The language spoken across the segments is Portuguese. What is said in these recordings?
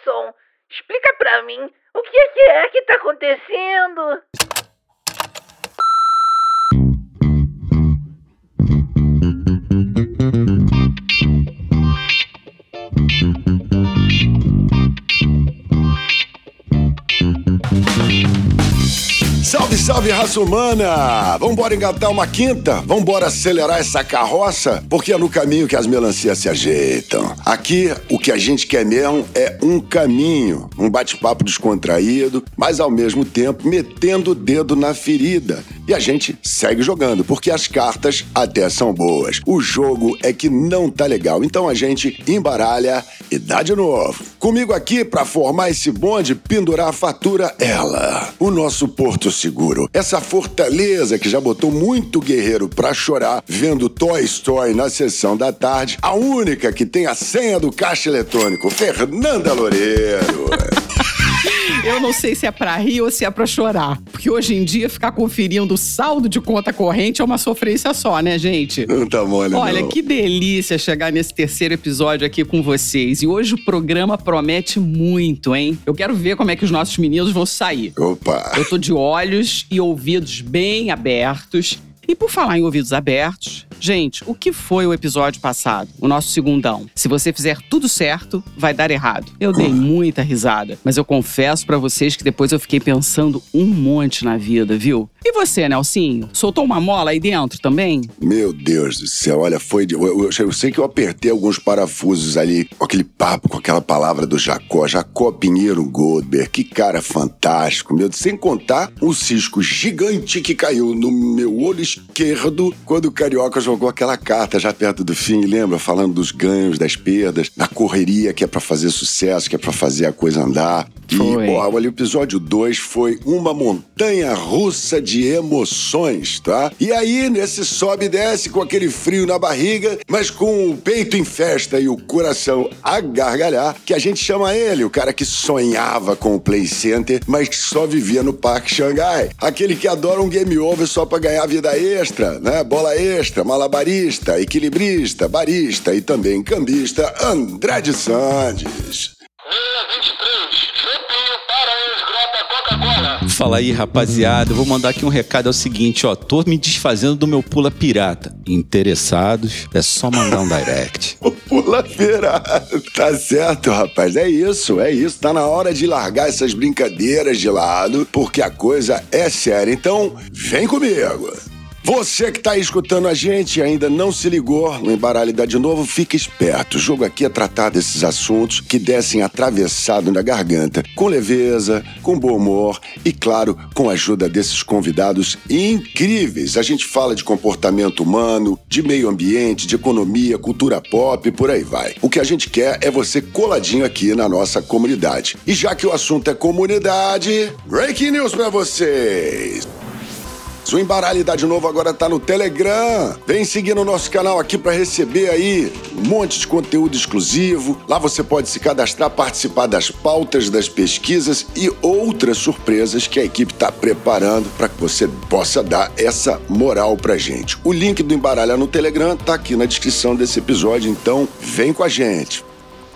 Nelson, explica pra mim o que é que, é que tá acontecendo. Salve, raça humana! Vambora engatar uma quinta? Vambora acelerar essa carroça? Porque é no caminho que as melancias se ajeitam. Aqui, o que a gente quer mesmo é um caminho, um bate-papo descontraído, mas ao mesmo tempo metendo o dedo na ferida. E a gente segue jogando, porque as cartas até são boas. O jogo é que não tá legal. Então a gente embaralha e dá de novo. Comigo aqui, para formar esse bonde, pendurar a fatura, ela, o nosso Porto Seguro. Essa fortaleza que já botou muito guerreiro pra chorar vendo Toy Story na sessão da tarde. A única que tem a senha do caixa eletrônico, Fernanda Loureiro. Eu não sei se é pra rir ou se é pra chorar. Porque hoje em dia ficar conferindo o saldo de conta corrente é uma sofrência só, né, gente? Não tá mole, Olha, não. que delícia chegar nesse terceiro episódio aqui com vocês. E hoje o programa promete muito, hein? Eu quero ver como é que os nossos meninos vão sair. Opa! Eu tô de olhos e ouvidos bem abertos. E por falar em ouvidos abertos, gente, o que foi o episódio passado? O nosso segundão. Se você fizer tudo certo, vai dar errado. Eu dei muita risada, mas eu confesso pra vocês que depois eu fiquei pensando um monte na vida, viu? E você, Nelsinho? Soltou uma mola aí dentro também? Meu Deus do céu, olha, foi. De, eu, eu- sei que eu apertei alguns parafusos ali com aquele papo, com aquela palavra do Jacó. Jacó Pinheiro Goldberg, que cara fantástico, meu. Sem contar o cisco gigante que caiu no meu olho quando o Carioca jogou aquela carta já perto do fim, lembra? Falando dos ganhos, das perdas, da correria que é pra fazer sucesso, que é pra fazer a coisa andar. E, Foi. ó, olha, o episódio 2 foi uma montanha russa de emoções, tá? E aí, nesse sobe e desce com aquele frio na barriga, mas com o peito em festa e o coração a gargalhar, que a gente chama ele, o cara que sonhava com o Play Center, mas que só vivia no Parque Xangai. Aquele que adora um game over só pra ganhar vida extra, né? Bola extra, malabarista, equilibrista, barista e também cambista, André de Sandes. 623, Jupinho para o esgrota Coca-Cola. Fala aí, rapaziada. Eu vou mandar aqui um recado: é o seguinte, ó. Tô me desfazendo do meu pula pirata. Interessados, é só mandar um direct. Pula virado. Tá certo, rapaz. É isso, é isso. Tá na hora de largar essas brincadeiras de lado, porque a coisa é séria. Então, vem comigo. Você que tá aí escutando a gente e ainda não se ligou no Embaralho de Novo, fica esperto. O jogo aqui é tratar desses assuntos que descem atravessado na garganta, com leveza, com bom humor e, claro, com a ajuda desses convidados incríveis. A gente fala de comportamento humano, de meio ambiente, de economia, cultura pop e por aí vai. O que a gente quer é você coladinho aqui na nossa comunidade. E já que o assunto é comunidade, breaking news pra vocês! O Embaralho Dá de Novo agora tá no Telegram. Vem seguir no nosso canal aqui para receber aí um monte de conteúdo exclusivo. Lá você pode se cadastrar, participar das pautas, das pesquisas e outras surpresas que a equipe tá preparando para que você possa dar essa moral pra gente. O link do Embaralha no Telegram tá aqui na descrição desse episódio, então vem com a gente.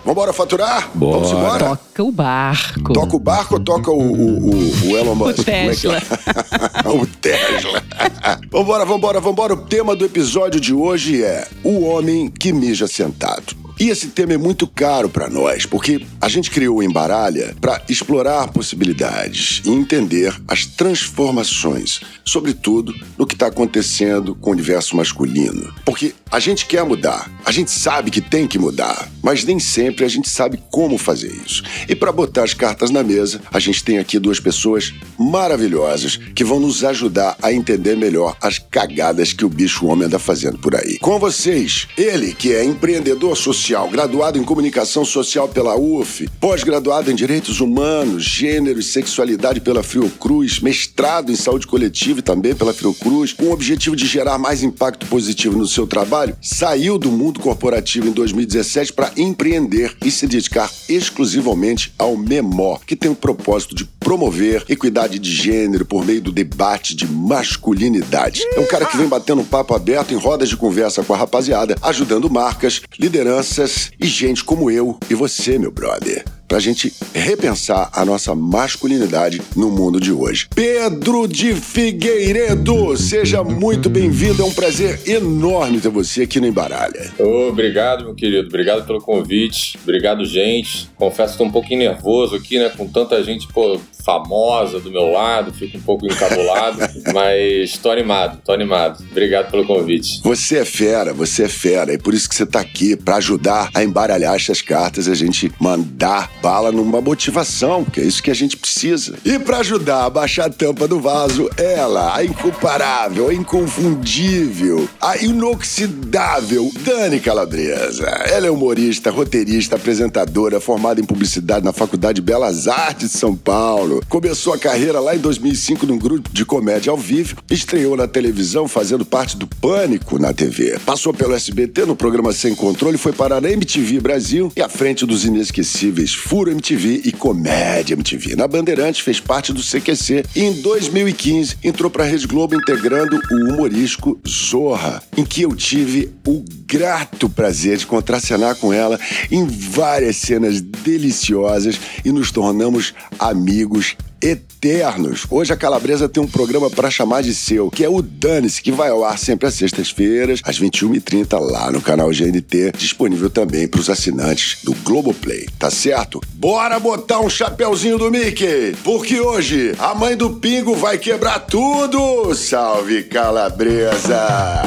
Vambora faturar? Bora. Vamos embora? Toca o barco. Toca o barco ou toca o, o, o- o Elon Musk? Como é que Tesla. é? o Tesla. vambora, vambora, vambora. O tema do episódio de hoje é O Homem que Mija Sentado. E esse tema é muito caro para nós, porque a gente criou o Embaralha para explorar possibilidades e entender as transformações, sobretudo no que está acontecendo com o universo masculino. Porque a gente quer mudar, a gente sabe que tem que mudar, mas nem sempre a gente sabe como fazer isso. E para botar as cartas na mesa, a gente tem aqui duas pessoas maravilhosas que vão nos ajudar a entender melhor as cagadas que o bicho homem anda fazendo por aí. Com vocês, ele que é empreendedor social, graduado em comunicação social pela UF, pós-graduado em direitos humanos, gênero e sexualidade pela Fiocruz, mestrado em saúde coletiva e também pela Fiocruz, com o objetivo de gerar mais impacto positivo no seu trabalho, saiu do mundo corporativo em 2017 para empreender e se dedicar exclusivamente ao Memó, que tem o propósito de promover equidade de gênero por meio do debate de masculinidade. É um cara que vem batendo um papo aberto em rodas de conversa com a rapaziada, ajudando marcas, lideranças e gente como eu e você, meu brother para a gente repensar a nossa masculinidade no mundo de hoje. Pedro de Figueiredo, seja muito bem-vindo. É um prazer enorme ter você aqui no Embaralha. Obrigado, meu querido. Obrigado pelo convite. Obrigado, gente. Confesso que tô um pouquinho nervoso aqui, né? Com tanta gente, pô, famosa do meu lado, fico um pouco encabulado, mas tô animado, tô animado. Obrigado pelo convite. Você é fera, você é fera, e por isso que você tá aqui para ajudar a embaralhar essas cartas e a gente mandar bala numa motivação, porque é isso que a gente precisa. E para ajudar a baixar a tampa do vaso, ela, a incomparável, a inconfundível, a inoxidável Dani Calabresa. Ela é humorista, roteirista, apresentadora, formada em publicidade na Faculdade de Belas Artes de São Paulo Começou a carreira lá em 2005 num grupo de comédia ao vivo, estreou na televisão fazendo parte do Pânico na TV. Passou pelo SBT no programa Sem Controle, foi parar na MTV Brasil e à frente dos inesquecíveis Furo MTV e Comédia MTV. Na Bandeirantes fez parte do CQC e em 2015 entrou para a Rede Globo integrando o humorístico Zorra, em que eu tive o grato prazer de contracenar com ela em várias cenas deliciosas e nos tornamos amigos eternos. Hoje a Calabresa tem um programa para chamar de seu, que é o Dane-se, que vai ao ar sempre às sextas-feiras, às 21h30, lá no canal GNT, disponível também para os assinantes do Globoplay, tá certo? Bora botar um chapeuzinho do Mickey, porque hoje a mãe do Pingo vai quebrar tudo! Salve Calabresa!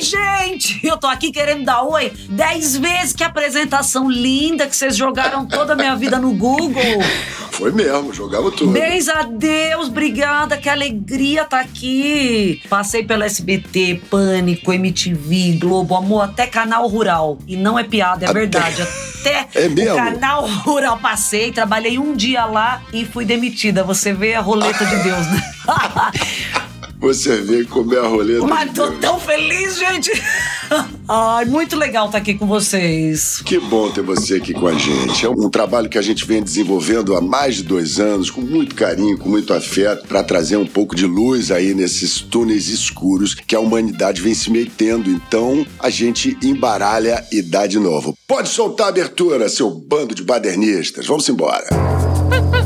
Gente! Eu tô aqui querendo dar oi dez vezes que apresentação linda que vocês jogaram toda a minha vida no Google. Foi mesmo, jogava tudo. Beijo a Deus, obrigada, que alegria tá aqui. Passei pelo SBT, Pânico, MTV, Globo, amor, até Canal Rural. E não é piada, é verdade. Até É mesmo? Canal Rural passei, trabalhei um dia lá e fui demitida. Você vê a roleta de Deus, né? Você vê como é a roleta. Mas tô tão feliz, gente! Ai, muito legal estar aqui com vocês. Que bom ter você aqui com a gente. É um trabalho que a gente vem desenvolvendo há mais de dois anos, com muito carinho, com muito afeto, para trazer um pouco de luz aí nesses túneis escuros que a humanidade vem se metendo. Então, a gente embaralha e dá de novo. Pode soltar a abertura, seu bando de badernistas. Vamos embora.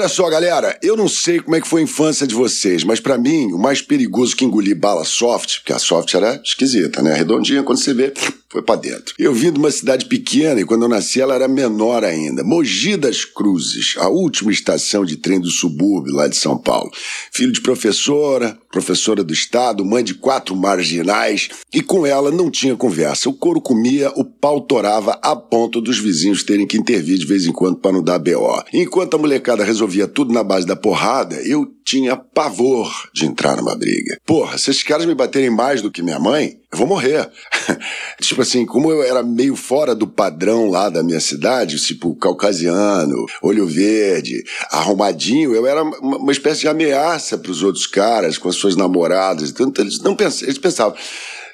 Olha só, galera, eu não sei como é que foi a infância de vocês, mas pra mim, o mais perigoso que engolir bala soft, porque a soft era esquisita, né? Redondinha, quando você vê, foi pra dentro. Eu vim de uma cidade pequena e quando eu nasci ela era menor ainda. Mogi das Cruzes, a última estação de trem do subúrbio lá de São Paulo. Filho de professora, professora do estado, mãe de quatro marginais e com ela não tinha conversa. O couro comia, o pau torava a ponto dos vizinhos terem que intervir de vez em quando para não dar BO. Enquanto a molecada resolvia tudo na base da porrada, eu tinha pavor de entrar numa briga. Porra, se esses caras me baterem mais do que minha mãe, eu vou morrer. tipo assim, como eu era meio fora do padrão lá da minha cidade, tipo caucasiano, olho verde, arrumadinho, eu era uma, uma espécie de ameaça para os outros caras com as suas namoradas. Então eles não pensavam, eles pensavam,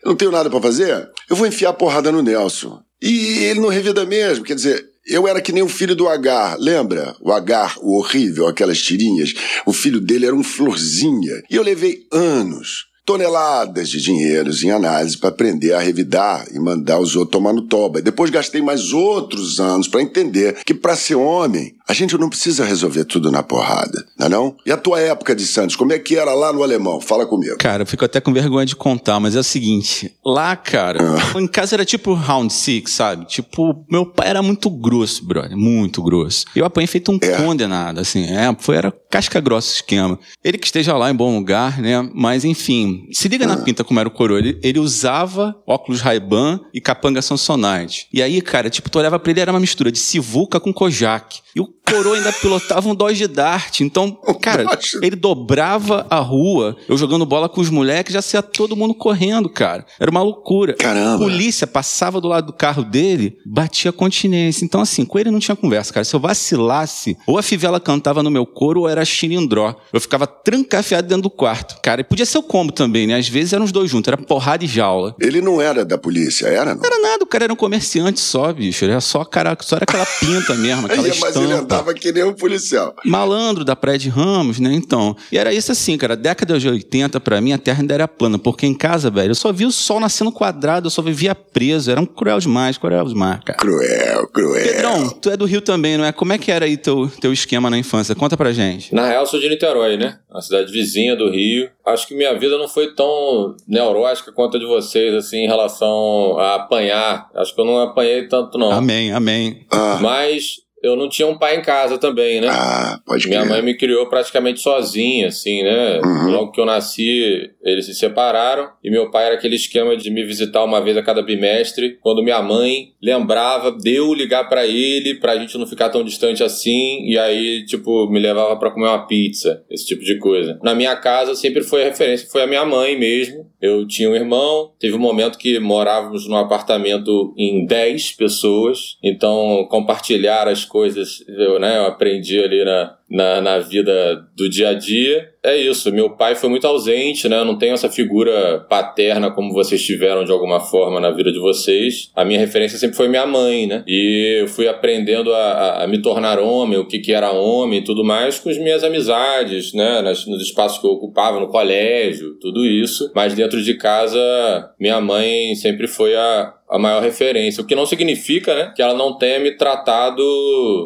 eu não tenho nada para fazer, eu vou enfiar a porrada no Nelson. E ele não revida mesmo, quer dizer, eu era que nem o filho do Agar, lembra? O Agar, o horrível, aquelas tirinhas. O filho dele era um florzinha. E eu levei anos, toneladas de dinheiros em análise para aprender a revidar e mandar os outros tomar no toba. Depois gastei mais outros anos para entender que para ser homem, a gente não precisa resolver tudo na porrada, não é não? E a tua época de Santos, como é que era lá no Alemão? Fala comigo. Cara, eu fico até com vergonha de contar, mas é o seguinte: lá, cara, em casa era tipo round six, sabe? Tipo, meu pai era muito grosso, brother, muito grosso. Eu apanhei feito um É. condenado, assim, é, foi, era casca grossa o esquema. Ele que esteja lá em bom lugar, né? Mas enfim, se liga na pinta como era o coroa. Ele, ele usava óculos Ray-Ban e capanga Samsonite. E aí, cara, tipo, tu olhava pra ele, era uma mistura de Sivuca com Kojak. E o coroa ainda pilotava um Dodge Dart. Então, cara, Dodge- ele dobrava a rua, eu jogando bola com os moleques, já saia todo mundo correndo, cara. Era uma loucura. Caramba. Polícia passava do lado do carro dele, batia continência. Então, assim, com ele não tinha conversa, cara. Se eu vacilasse, ou a fivela cantava no meu coro, ou era xilindró. Eu ficava trancafiado dentro do quarto. Cara, e podia ser o combo também, né? Às vezes eram os dois juntos, era porrada e jaula. Ele não era da polícia, era não? Era nada, o cara era um comerciante só, bicho. Era só, cara, só era aquela pinta mesmo, aquela Mas ele estampa. Andava que nem um policial. Malandro da Praia de Ramos, né? Então. E era isso assim, cara. Década de 80, pra mim, a terra ainda era plana. Porque em casa, velho, eu só via o sol nascendo quadrado, eu só vivia preso. Era um cruel demais, cruel demais, cara. Cruel, cruel. Pedrão, tu é do Rio também, não é? Como é que era aí teu, teu esquema na infância? Conta pra gente. Na real, eu sou de Niterói, né? Uma cidade vizinha do Rio. Acho que minha vida não foi tão neurótica quanto a de vocês, assim, em relação a apanhar. Acho que eu não apanhei tanto, não. Amém, amém. Ah, Mas eu não tinha um pai em casa também, né? ah, pode Minha crer. mãe me criou praticamente sozinha, assim, né? Uhum. Logo que eu nasci, eles se separaram. E meu pai era aquele esquema de me visitar uma vez a cada bimestre. Quando minha mãe lembrava de eu ligar pra ele, pra gente não ficar tão distante assim. E aí, tipo, me levava pra comer uma pizza, esse tipo de coisa. Na minha casa sempre foi a referência, foi a minha mãe mesmo. Eu tinha um irmão. Teve um momento que morávamos num apartamento em 10 pessoas. Então, compartilhar as coisas, eu, né, eu aprendi ali na, na, na vida do dia a dia. É isso, meu pai foi muito ausente, né? Eu não tenho essa figura paterna como vocês tiveram de alguma forma na vida de vocês. A minha referência sempre foi minha mãe, né? E eu fui aprendendo a, a- me tornar homem, o que, que era homem e tudo mais, com as minhas amizades, né? Nos espaços que eu ocupava, no colégio, tudo isso. Mas dentro de casa, minha mãe sempre foi a, a maior referência. O que não significa, né, que ela não tenha me tratado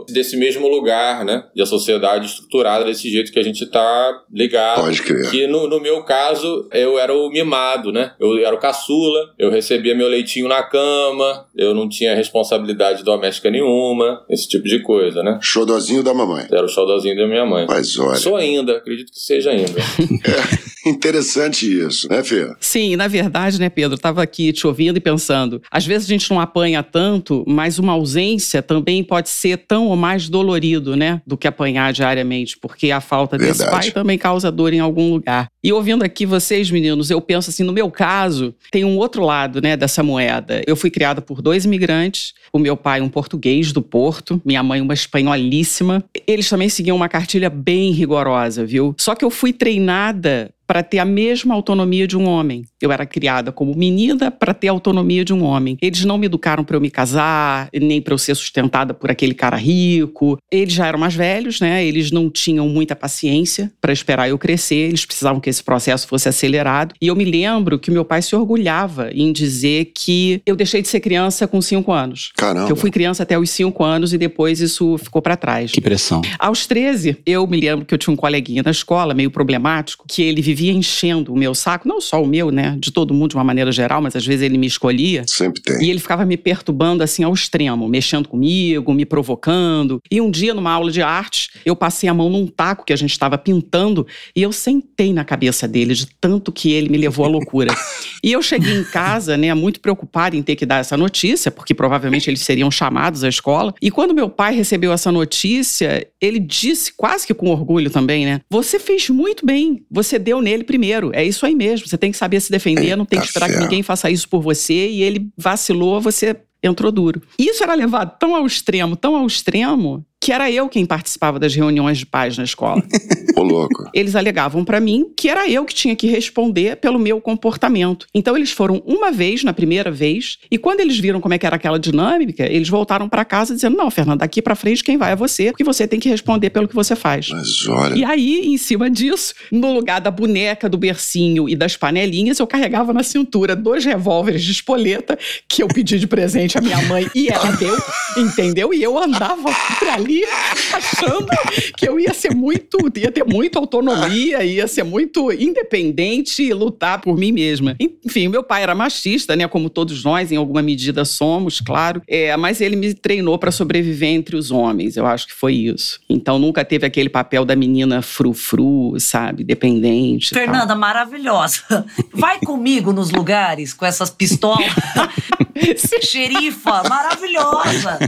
desse mesmo lugar, né, de a sociedade estruturada desse jeito que a gente tá ligado. Pode crer. Que no, no meu caso, eu era o mimado, né? Eu era o caçula, eu recebia meu leitinho na cama, eu não tinha responsabilidade doméstica nenhuma, esse tipo de coisa, né? Xodozinho da mamãe. Era o xodózinho da minha mãe. Mas olha, Sou ainda, acredito que seja ainda. interessante isso, né, Fê? Sim, na verdade, né, Pedro, tava aqui te ouvindo e pensando, às vezes a gente não apanha tanto, mas uma ausência também pode ser tão ou mais dolorido, né, do que apanhar diariamente, porque a falta desse Verdade. pai também causa dor em algum lugar. E ouvindo aqui vocês, meninos, eu penso assim, no meu caso, tem um outro lado, né, dessa moeda. Eu fui criada por dois imigrantes, o meu pai um português do Porto, minha mãe uma espanholíssima. Eles também seguiam uma cartilha bem rigorosa, viu? Só que eu fui treinada para ter a mesma autonomia de um homem. Eu era criada como menina para ter a autonomia de um homem. Eles não me educaram para eu me casar, nem para eu ser sustentada por aquele cara rico. Eles já eram mais velhos, né? Eles não tinham muita paciência para esperar eu crescer. Eles precisavam que esse processo fosse acelerado. E eu me lembro que meu pai se orgulhava em dizer que eu deixei de ser criança com cinco anos. Caramba. Que eu fui criança até os cinco anos e depois isso ficou para trás. Que pressão. Aos 13, eu me lembro que eu tinha um coleguinha na escola, meio problemático, que ele vivia enchendo o meu saco, não só o meu, né? De todo mundo de uma maneira geral, mas às vezes ele me escolhia. Sempre tem. E ele ficava me perturbando assim ao extremo, mexendo comigo, me provocando. E um dia, numa aula de arte, eu passei a mão num taco que a gente estava pintando e eu sentei na cabeça dele, de tanto que ele me levou à loucura. e eu cheguei em casa, né, muito preocupada em ter que dar essa notícia, porque provavelmente eles seriam chamados à escola. E quando meu pai recebeu essa notícia, ele disse, quase que com orgulho também, né? Você fez muito bem, você deu nele primeiro. É isso aí mesmo, você tem que saber se defender, não tem que Eita esperar que ninguém faça isso por você. E ele vacilou, você entrou duro. Isso era levado tão ao extremo, tão ao extremo, que era eu quem participava das reuniões de pais na escola. Ô, louco. Eles alegavam pra mim que era eu que tinha que responder pelo meu comportamento. Então eles foram uma vez, na primeira vez, e quando eles viram como é que era aquela dinâmica, eles voltaram pra casa dizendo: "Não, Fernanda, daqui pra frente quem vai é você, porque você tem que responder pelo que você faz". Mas olha. E aí, em cima disso, no lugar da boneca, do bercinho e das panelinhas, eu carregava na cintura dois revólveres de espoleta que eu pedi de presente à minha mãe e ela deu, entendeu? E eu andava por ali achando que eu ia ser muito, ia ter muita autonomia, ia ser muito independente e lutar por mim mesma. Enfim, meu pai era machista, né? Como todos nós, em alguma medida somos, claro. É, mas ele me treinou para sobreviver entre os homens. Eu acho que foi isso. Então nunca teve aquele papel da menina frufru, sabe? Dependente. e tal. Fernanda, maravilhosa. Vai comigo nos lugares com essas pistolas. Xerifa, maravilhosa.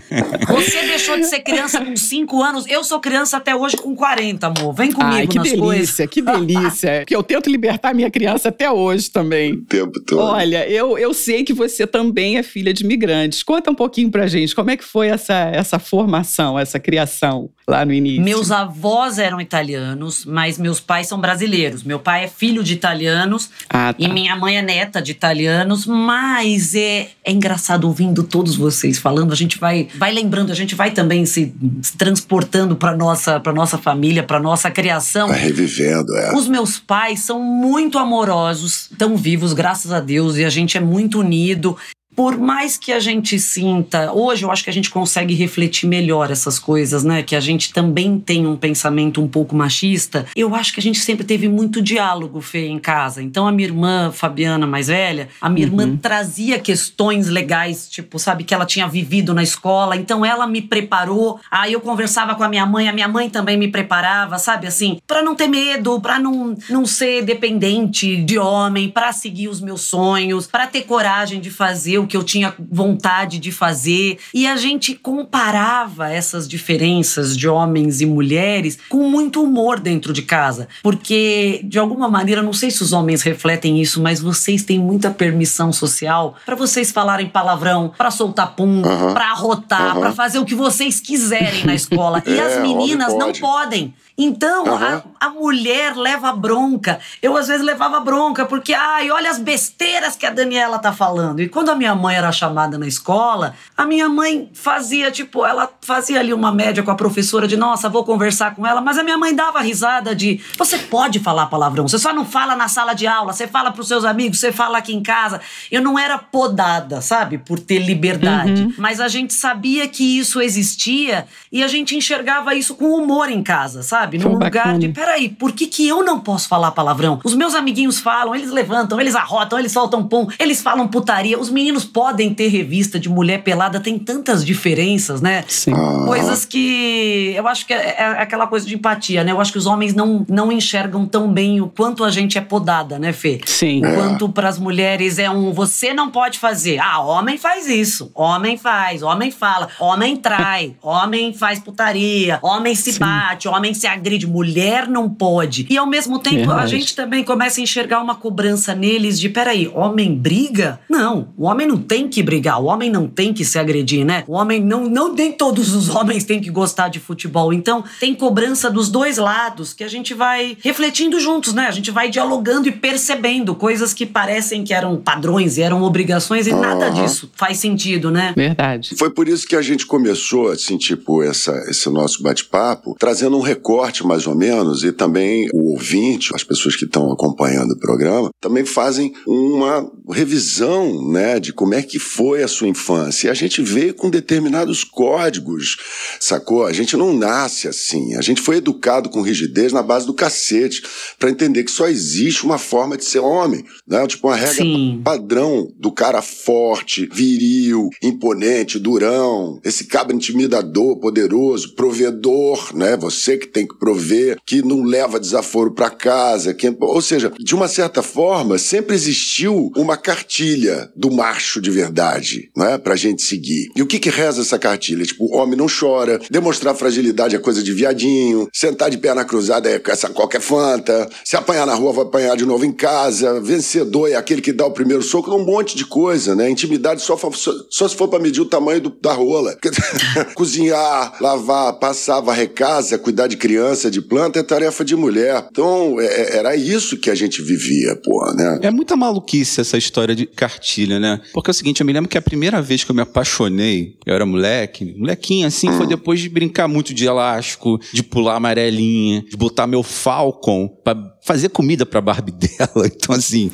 Você deixou de ser criança com com 5 anos. Eu sou criança até hoje com 40, amor. Vem comigo Ai, que nas delícia, coisas. que delícia. Porque eu tento libertar minha criança até hoje também. O tempo todo. Olha, eu, eu sei que você também é filha de imigrantes. Conta um pouquinho pra gente, como é que foi essa, essa formação, essa criação lá no início? Meus avós eram italianos, mas meus pais são brasileiros. Meu pai é filho de italianos Ah, tá. e minha mãe é neta de italianos, mas é, é engraçado ouvindo todos vocês falando, a gente vai, vai lembrando, a gente vai também se, se transportando para nossa, para nossa família, para nossa criação. Vai revivendo, é. Os meus pais são muito amorosos, estão vivos, graças a Deus, e a gente é muito unido. Por mais que a gente sinta, hoje eu acho que a gente consegue refletir melhor essas coisas, né? Que a gente também tem um pensamento um pouco machista. Eu acho que a gente sempre teve muito diálogo, Fê, em casa. Então a minha irmã, Fabiana, mais velha, a minha irmã trazia questões legais, tipo, sabe, que ela tinha vivido na escola. Então ela me preparou. Aí eu conversava com a minha mãe, a minha mãe também me preparava, sabe, assim, pra não ter medo, pra não, não ser dependente de homem, pra seguir os meus sonhos, pra ter coragem de fazer o que eu tinha vontade de fazer. E a gente comparava essas diferenças de homens e mulheres com muito humor dentro de casa. Porque, de alguma maneira, não sei se os homens refletem isso, mas vocês têm muita permissão social pra vocês falarem palavrão, pra soltar pum, Aham. pra arrotar, Aham. pra fazer o que vocês quiserem na escola. E É, as meninas homem não pode. podem. Então, Aham. a, a mulher leva bronca. Eu, às vezes, levava bronca, porque, ai, olha as besteiras que a Daniela tá falando. E quando a minha mãe era chamada na escola, a minha mãe fazia, tipo, ela fazia ali uma média com a professora de, nossa, vou conversar com ela, mas a minha mãe dava risada de, você pode falar palavrão, você só não fala na sala de aula, você fala pros seus amigos, você fala aqui em casa. Eu não era podada, sabe, por ter liberdade, mas a gente sabia que isso existia e a gente enxergava isso com humor em casa, sabe? Pô, Num lugar bacana. de, peraí, por que, que eu não posso falar palavrão? Os meus amiguinhos falam, eles levantam, eles arrotam, eles soltam pum, eles falam putaria. Os meninos podem ter revista de mulher pelada, tem tantas diferenças, né? Sim. Ah. Coisas que eu acho que é, é aquela coisa de empatia, né? Eu acho que os homens não, não enxergam tão bem o quanto a gente é podada, né, Fê? Sim. É. Enquanto pras mulheres é um você não pode fazer. Ah, homem faz isso. Homem faz, homem fala, homem trai, homem faz putaria, homem se Sim. bate, homem se agride. Mulher não pode. E ao mesmo tempo a gente também começa a enxergar uma cobrança neles de peraí, homem briga? Não, o homem não tem que brigar, o homem não tem que se agredir, né? O homem não, não nem todos os homens têm que gostar de futebol. Então tem cobrança dos dois lados que a gente vai refletindo juntos, né? A gente vai dialogando e percebendo coisas que parecem que eram padrões e eram obrigações e nada Aham. disso faz sentido, né? Verdade. Foi por isso que a gente começou, assim, tipo, essa, esse nosso bate-papo, trazendo um recorte mais ou menos, e também o ouvinte, as pessoas que estão acompanhando o programa, também fazem uma revisão, né, de como é que foi a sua infância. E a gente veio com determinados códigos, sacou? A gente não nasce assim. A gente foi educado com rigidez na base do cacete, para entender que só existe uma forma de ser homem, né? Tipo, uma regra Sim. padrão do cara forte, viril, imponente, durão, esse cabra intimidador, poderoso, provedor, né? Você que tem que prover, que não leva desaforo pra casa, que, ou seja, de uma certa forma, sempre existiu uma cartilha do macho de verdade, né? Pra gente seguir. E o que que reza essa cartilha? Tipo, homem não chora, demonstrar fragilidade é coisa de viadinho, sentar de perna cruzada é essa qualquer fanta, se apanhar na rua vai apanhar de novo em casa, vencedor é aquele que dá o primeiro soco, um monte de coisa, né? Intimidade só, só, só se for pra medir o tamanho do- da rola. Cozinhar, lavar, passar, varrer casa, cuidar de criança, de planta é tarefa de mulher. Então, é- é- era isso que a gente vivia, pô, né? É muita maluquice essa história de cartilha, né? Porque é o seguinte, eu me lembro que a primeira vez que eu me apaixonei, eu era moleque, molequinho assim, foi depois de brincar muito de elástico, de pular amarelinha, de botar meu Falcon pra fazer comida pra Barbie dela. Então, assim.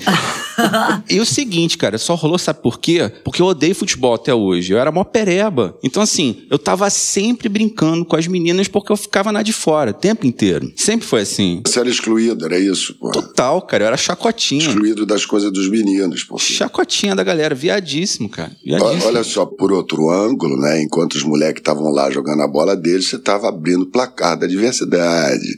e o seguinte, cara, só rolou, sabe por quê? Porque eu odeio futebol até hoje. Eu era mó pereba. Então, assim, eu tava sempre brincando com as meninas porque eu ficava na de fora, o tempo inteiro. Sempre foi assim. Você era excluído, era isso, pô. Total, cara. Eu era chacotinha. Excluído das coisas dos meninos, pô. Chacotinha da galera, viadíssimo, cara. Viadíssimo. Olha só, por outro ângulo, né? Enquanto os moleques estavam lá jogando a bola deles, você estava abrindo o placar da diversidade.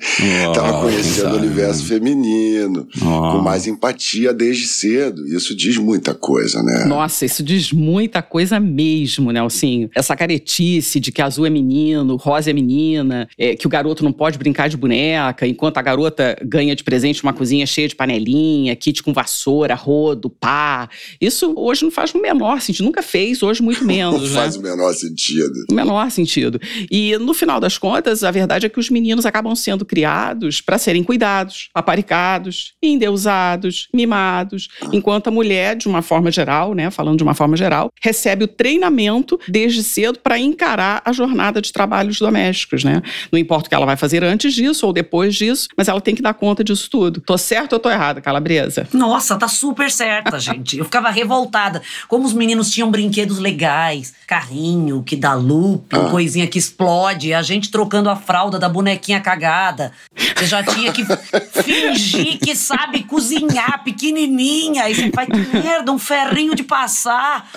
Tava conhecendo o universo feminino. Feminino, Oh. com mais empatia desde cedo. Isso diz muita coisa, né? Nossa, isso diz muita coisa mesmo, Nelsinho. Essa caretice de que azul é menino, rosa é menina, é, que o garoto não pode brincar de boneca, enquanto a garota ganha de presente uma cozinha cheia de panelinha, kit com vassoura, rodo, pá. Isso hoje não faz o menor sentido. Nunca fez, hoje muito Não menos, né? faz o menor sentido. O menor sentido. E no final das contas, a verdade é que os meninos acabam sendo criados para serem cuidados, aparicados, endeusados, mimados, enquanto a mulher, de uma forma geral, né, falando de uma forma geral, recebe o treinamento desde cedo para encarar a jornada de trabalhos domésticos, né? Não importa o que ela vai fazer antes disso ou depois disso, mas ela tem que dar conta disso tudo. Tô certo ou tô errada, Calabresa? Nossa, tá super certa, gente. Eu ficava revoltada. Como os meninos tinham brinquedos legais, carrinho que dá loop, Ah. coisinha que explode, a gente trocando a fralda da bonequinha cagada. Você já tinha que fingir que sabe cozinhar, pequenininha. Aí você faz que merda, um ferrinho de passar,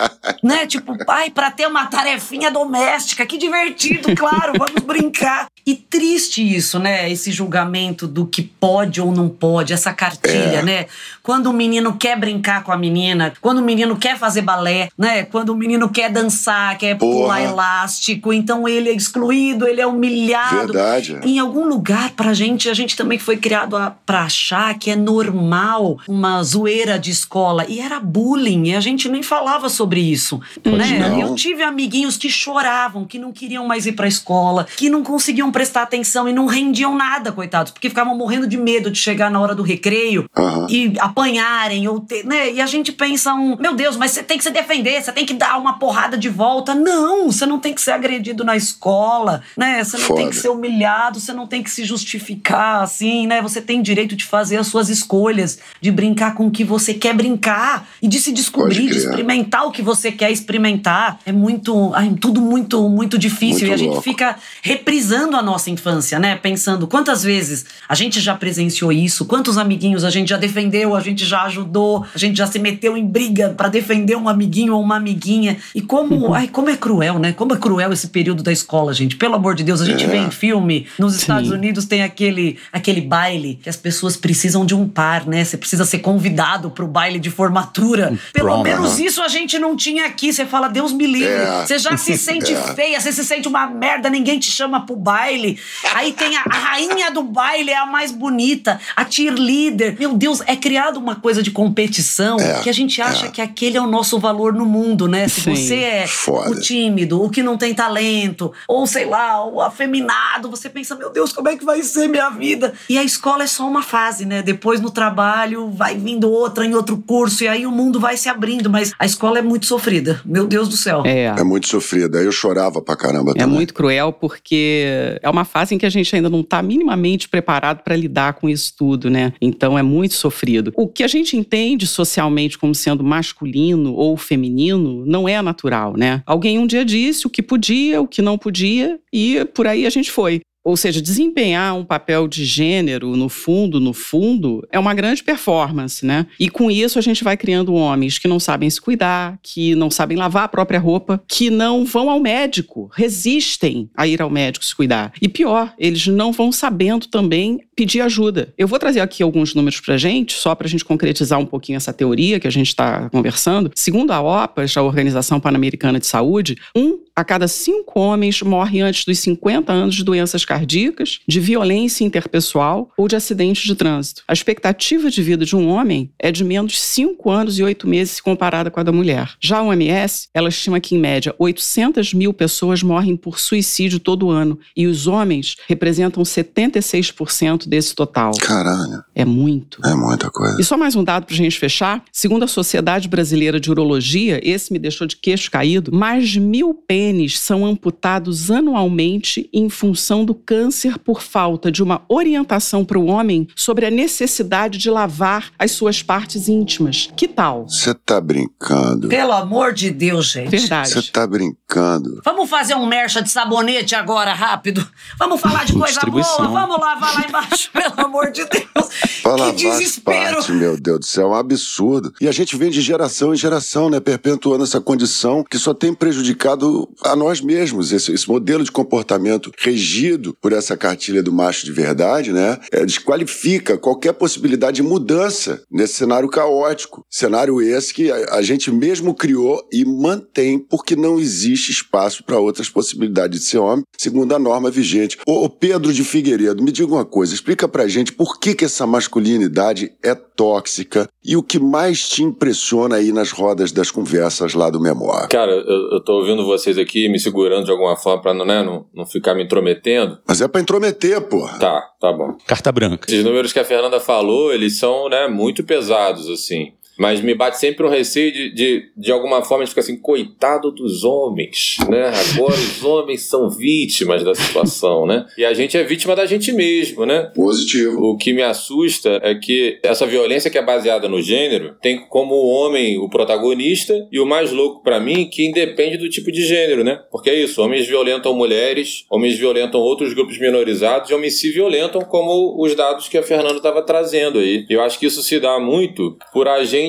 né? Tipo, ai, pra ter uma tarefinha doméstica, que divertido, claro, vamos brincar. E triste isso, né? Esse julgamento do que pode ou não pode, essa cartilha, É. né? Quando o menino quer brincar com a menina, quando o menino quer fazer balé, né? Quando o menino quer dançar, quer Porra. pular elástico, então ele é excluído, ele é humilhado. Verdade. Em algum lugar, pra gente, a gente também foi criado a, pra achar que é normal uma zoeira de escola. E era bullying, e a gente nem falava sobre isso. Né? não. Eu tive amiguinhos que choravam, que não queriam mais ir pra escola, que não conseguiam prestar atenção e não rendiam nada, coitados, porque ficavam morrendo de medo de chegar na hora do recreio Aham. e apanharem, ou ter, né? E a gente pensa um, meu Deus, mas você tem que se defender, você tem que dar uma porrada de volta. Não, você não tem que ser agredido na escola, né? Você não tem Foda. que ser humilhado, você não tem que se justificar assim, né? Você tem direito de fazer as suas escolhas, de brincar com o que você quer brincar e de se descobrir, de experimentar o que você quer experimentar. É muito, ai, tudo muito, muito difícil Muito e a gente louco. fica reprisando a nossa infância, né? Pensando quantas vezes a gente já presenciou isso, quantos amiguinhos a gente já defendeu, a gente já ajudou, a gente já se meteu em briga pra defender um amiguinho ou uma amiguinha. E como, ai, como é cruel, né? Como é cruel esse período da escola, gente. Pelo amor de Deus, a gente É. vê em filme, nos Estados Sim. Unidos tem aquele, aquele baile que as pessoas precisam de um par, né? Você precisa ser convidado pro baile de formatura. Pelo prom, menos aham. isso a gente não tinha aqui. Você fala, Deus me livre. É. Você já se sente É. feia, você se sente uma merda, ninguém te chama pro baile. Aí tem a, a rainha do baile, é a mais bonita, a cheerleader. Meu Deus, é criado uma coisa de competição É, que a gente acha é. que aquele é o nosso valor no mundo, né? Se Sim. você é Foda. o tímido, o que não tem talento, ou sei lá, o afeminado, você pensa, meu Deus, como é que vai ser minha vida? E a escola é só uma fase, né? Depois no trabalho vai vindo outra em outro curso e aí o mundo vai se abrindo, mas a escola é muito sofrida. Meu Deus do céu. É. É muito sofrida. Eu chorava pra caramba É também. muito cruel porque é uma fase em que a gente ainda não está minimamente preparado para lidar com isso tudo, né? Então é muito sofrido. O que a gente entende socialmente como sendo masculino ou feminino não é natural, né? Alguém um dia disse o que podia, o que não podia e por aí a gente foi. Ou seja, desempenhar um papel de gênero, no fundo, no fundo, é uma grande performance, né? E com isso a gente vai criando homens que não sabem se cuidar, que não sabem lavar a própria roupa, que não vão ao médico, resistem a ir ao médico se cuidar. E pior, eles não vão sabendo também pedir ajuda. Eu vou trazer aqui alguns números pra gente, só pra gente concretizar um pouquinho essa teoria que a gente está conversando. Segundo a OPAS, a Organização Pan-Americana de Saúde, um a cada cinco homens morre antes dos 50 anos de doenças cardíacas, de violência interpessoal ou de acidentes de trânsito. A expectativa de vida de um homem é de menos 5 anos e 8 meses se comparada com a da mulher. Já a OMS, ela estima que, em média, 800 mil pessoas morrem por suicídio todo ano e os homens representam 76% desse total. Caralho, É muito. é muita coisa. E só mais um dado para a gente fechar. Segundo a Sociedade Brasileira de Urologia, esse me deixou de queixo caído, mais de mil pênis são amputados anualmente em função do câncer por falta de uma orientação para o homem sobre a necessidade de lavar as suas partes íntimas. Que tal? Você tá brincando. Pelo amor de Deus, gente. Verdade. Você tá brincando. Vamos fazer um mercha de sabonete agora, rápido. Vamos falar de coisa boa. Vamos lavar lá embaixo, pelo amor de Deus. Pra que lavar as desespero. partes, meu Deus do céu, é um absurdo. E a gente vem de geração em geração, né? Perpetuando essa condição que só tem prejudicado a nós mesmos. Esse, esse modelo de comportamento regido por essa cartilha do macho de verdade, né, é, desqualifica qualquer possibilidade de mudança nesse cenário caótico. Cenário esse que a, a gente mesmo criou e mantém porque não existe espaço para outras possibilidades de ser homem, segundo a norma vigente. Ô, Pedro de Figueiredo, me diga uma coisa, explica pra gente por que, que essa masculinidade é tóxica e o que mais te impressiona aí nas rodas das conversas lá do Memória. Cara, eu, eu tô ouvindo vocês aqui me segurando de alguma forma pra não, né, não, não ficar me intrometendo. Mas é pra intrometer, porra. Tá, tá bom. Carta branca. Esses números que a Fernanda falou, eles são, né, muito pesados, assim. Mas me bate sempre um receio de, de, de alguma forma, de ficar assim, coitado dos homens, né? Agora os homens são vítimas da situação, né? E a gente é vítima da gente mesmo, né? Positivo. O que me assusta é que essa violência que é baseada no gênero tem como o homem o protagonista e o mais louco pra mim que independe do tipo de gênero, né? Porque é isso, homens violentam mulheres, homens violentam outros grupos minorizados e homens se violentam como os dados que a Fernanda estava trazendo aí. Eu acho que isso se dá muito por a gente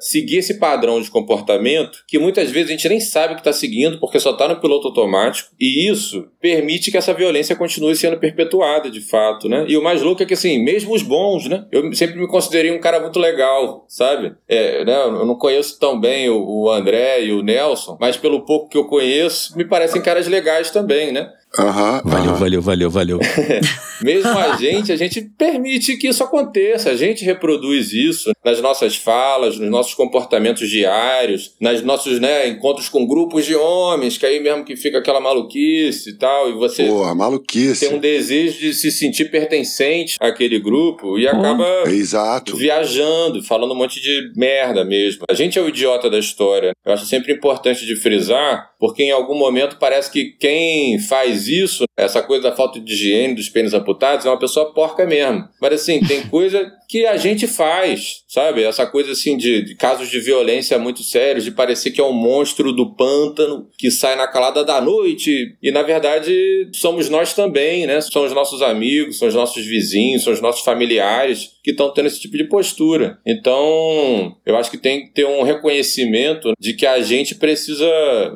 seguir esse padrão de comportamento que muitas vezes a gente nem sabe que está seguindo porque só está no piloto automático e isso permite que essa violência continue sendo perpetuada de fato, né? E o mais louco é que assim, mesmo os bons, né? Eu sempre me considerei um cara muito legal, sabe? É, né? Eu não conheço tão bem o, o André e o Nelson, mas pelo pouco que eu conheço, me parecem caras legais também, né? Aham. Valeu, aham. valeu, valeu, valeu. Mesmo a gente, a gente permite que isso aconteça, a gente reproduz isso nas nossas falas, nos nossos comportamentos diários, nos nossos né, encontros com grupos de homens, que aí mesmo que fica aquela maluquice e tal, e você Porra, maluquice. tem um desejo de se sentir pertencente àquele grupo e acaba Exato. viajando, falando um monte de merda mesmo. A gente é o idiota da história. Eu acho sempre importante de frisar, porque em algum momento parece que quem faz isso, essa coisa da falta de higiene dos pênis amputados, é uma pessoa porca mesmo. Mas assim, tem coisa que a gente faz, sabe? Essa coisa assim de, de casos de violência muito sérios, de parecer que é um monstro do pântano que sai na calada da noite. E na verdade somos nós também, né? São os nossos amigos, são os nossos vizinhos, são os nossos familiares que estão tendo esse tipo de postura. Então, eu acho que tem que ter um reconhecimento de que a gente precisa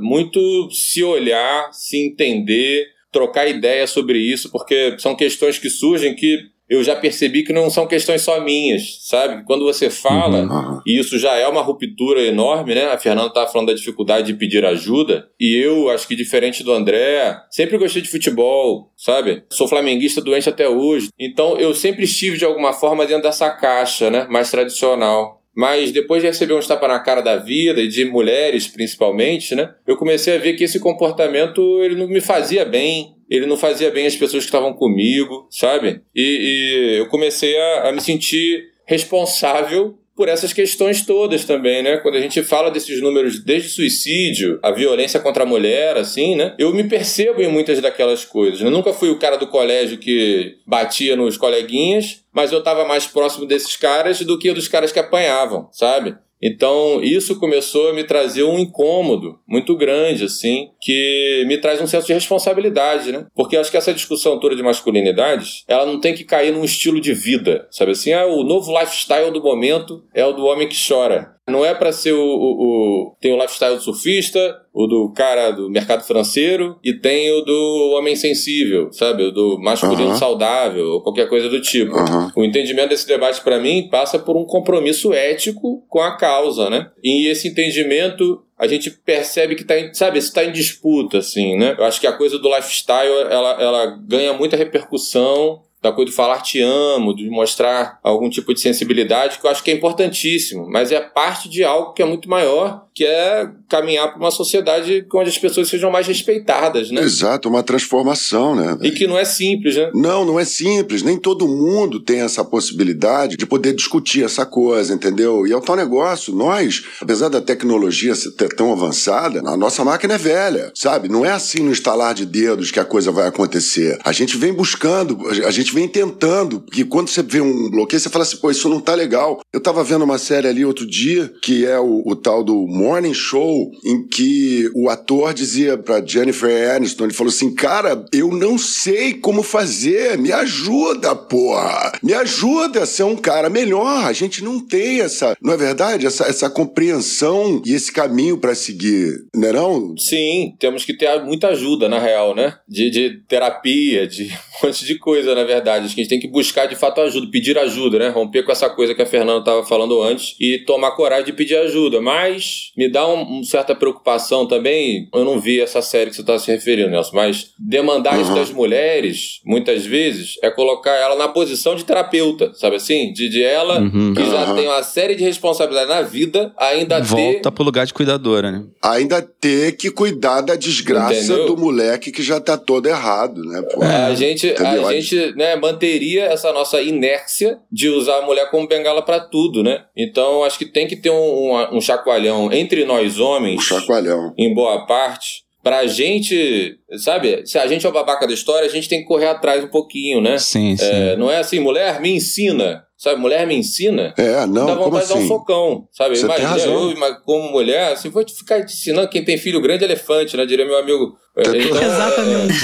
muito se olhar, se entender, trocar ideia sobre isso, porque são questões que surgem que eu já percebi que não são questões só minhas, sabe? Quando você fala, Aham. e isso já é uma ruptura enorme, né? A Fernanda estava falando da dificuldade de pedir ajuda, e eu, acho que diferente do André, sempre gostei de futebol, sabe? Sou flamenguista doente até hoje. Então eu sempre estive de alguma forma dentro dessa caixa, né? Mais tradicional. Mas depois de receber um tapa na cara da vida e de mulheres principalmente, né? Eu comecei a ver que esse comportamento ele não me fazia bem, ele não fazia bem as pessoas que estavam comigo, sabe? E, e eu comecei a, a me sentir responsável por essas questões todas também, né? Quando a gente fala desses números desde suicídio, a violência contra a mulher, assim, né? Eu me percebo em muitas daquelas coisas. Eu nunca fui o cara do colégio que batia nos coleguinhas, mas eu estava mais próximo desses caras do que dos caras que apanhavam, sabe? Então, isso começou a me trazer um incômodo muito grande, assim, que me traz um senso de responsabilidade, né? Porque acho que essa discussão toda de masculinidades, ela não tem que cair num estilo de vida, sabe assim? Ah, o novo lifestyle do momento é o do homem que chora. Não é para ser o, o, o- Tem o lifestyle do surfista, o do cara do mercado financeiro, e tem o do homem sensível, sabe? O do masculino Aham. saudável, ou qualquer coisa do tipo. Aham. O entendimento desse debate, para mim, passa por um compromisso ético com a causa, né? E esse entendimento a gente percebe que tá em, sabe, isso tá em disputa, assim, né? Eu acho que a coisa do lifestyle, ela, ela ganha muita repercussão da coisa de falar te amo, de mostrar algum tipo de sensibilidade, que eu acho que é importantíssimo, mas é parte de algo que é muito maior, que é caminhar para uma sociedade onde as pessoas sejam mais respeitadas, né? Exato, uma transformação, né? E que não é simples, né? Não, não é simples. Nem todo mundo tem essa possibilidade de poder discutir essa coisa, entendeu? E é o tal negócio. Nós, apesar da tecnologia ser tão avançada, a nossa máquina é velha, sabe? Não é assim no estalar de dedos que a coisa vai acontecer. A gente vem buscando, a gente vem tentando. Porque quando você vê um bloqueio, você fala assim, pô, isso não tá legal. Eu tava vendo uma série ali outro dia, que é o, o tal do Morning Show em que o ator dizia pra Jennifer Aniston, ele falou assim, cara, eu não sei como fazer, me ajuda, porra, me ajuda a ser um cara melhor. A gente não tem essa, não é verdade, essa, essa compreensão e esse caminho para seguir, não é não? Sim, temos que ter muita ajuda, na real, né? De, de terapia, de um monte de coisa, na verdade. Acho que a gente tem que buscar de fato ajuda, pedir ajuda, né? Romper com essa coisa que a Fernanda estava falando antes e tomar coragem de pedir ajuda. Mas me dá uma um certa preocupação também. Eu não vi essa série que você está se referindo, Nelson, mas demandar isso das mulheres, muitas vezes, é colocar ela na posição de terapeuta, sabe assim? De, de ela, Uhum. que já tem uma série de responsabilidades na vida, ainda ter. Volta pro lugar de cuidadora, né? Ainda ter que cuidar da desgraça Entendeu? do moleque que já tá todo errado, né, pô? A gente, Entendeu? a gente né, manteria essa nossa inércia de usar a mulher como bengala pra tudo, né? Então acho que tem que ter um, um, um chacoalhão entre nós homens, chacoalhão. em boa parte, pra gente, sabe? Se a gente é o babaca da história, a gente tem que correr atrás um pouquinho, né? Sim, sim. É, não é assim, mulher me ensina, sabe? Mulher me ensina. É, não, dá como vontade de dar um assim? socão, sabe? Você tem Imagina razão. eu, mas como mulher, assim, vou te ficar te ensinando quem tem filho grande é elefante, né? Diria meu amigo. É, Então, Exatamente.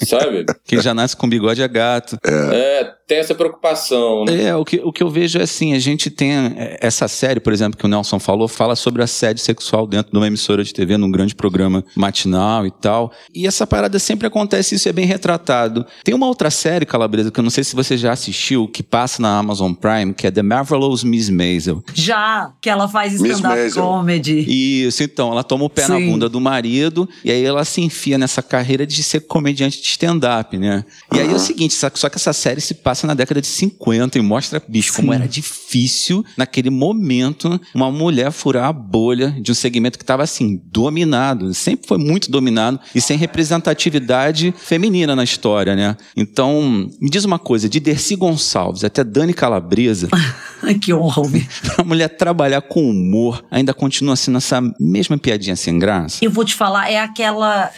é, sabe? Quem já nasce com bigode é gato. É, tem essa preocupação, né? É, o que, o que eu vejo é assim, a gente tem é, essa série, por exemplo, que o Nelson falou, fala sobre assédio sexual dentro de uma emissora de TV, num grande programa matinal e tal. E essa parada sempre acontece, isso é bem retratado. Tem uma outra série, Calabresa, que eu não sei se você já assistiu, que passa na Amazon Prime, que é The Marvelous Miss Maisel. Já que ela faz stand-up comedy. Isso, então, ela toma o pé na Sim. bunda do marido e aí ela se enfia nessa carreira de ser comediante de stand-up, né? E aí é o seguinte, só que essa série se passa na década de 50 e mostra, bicho, como Sim. era difícil naquele momento uma mulher furar a bolha de um segmento que estava assim, dominado, sempre foi muito dominado e sem representatividade feminina na história, né? Então, me diz uma coisa, de Dercy Gonçalves até Dani Calabresa, que honra ouvir. pra mulher trabalhar com humor, ainda continua sendo essa mesma piadinha sem graça? Eu vou te falar, é aquela,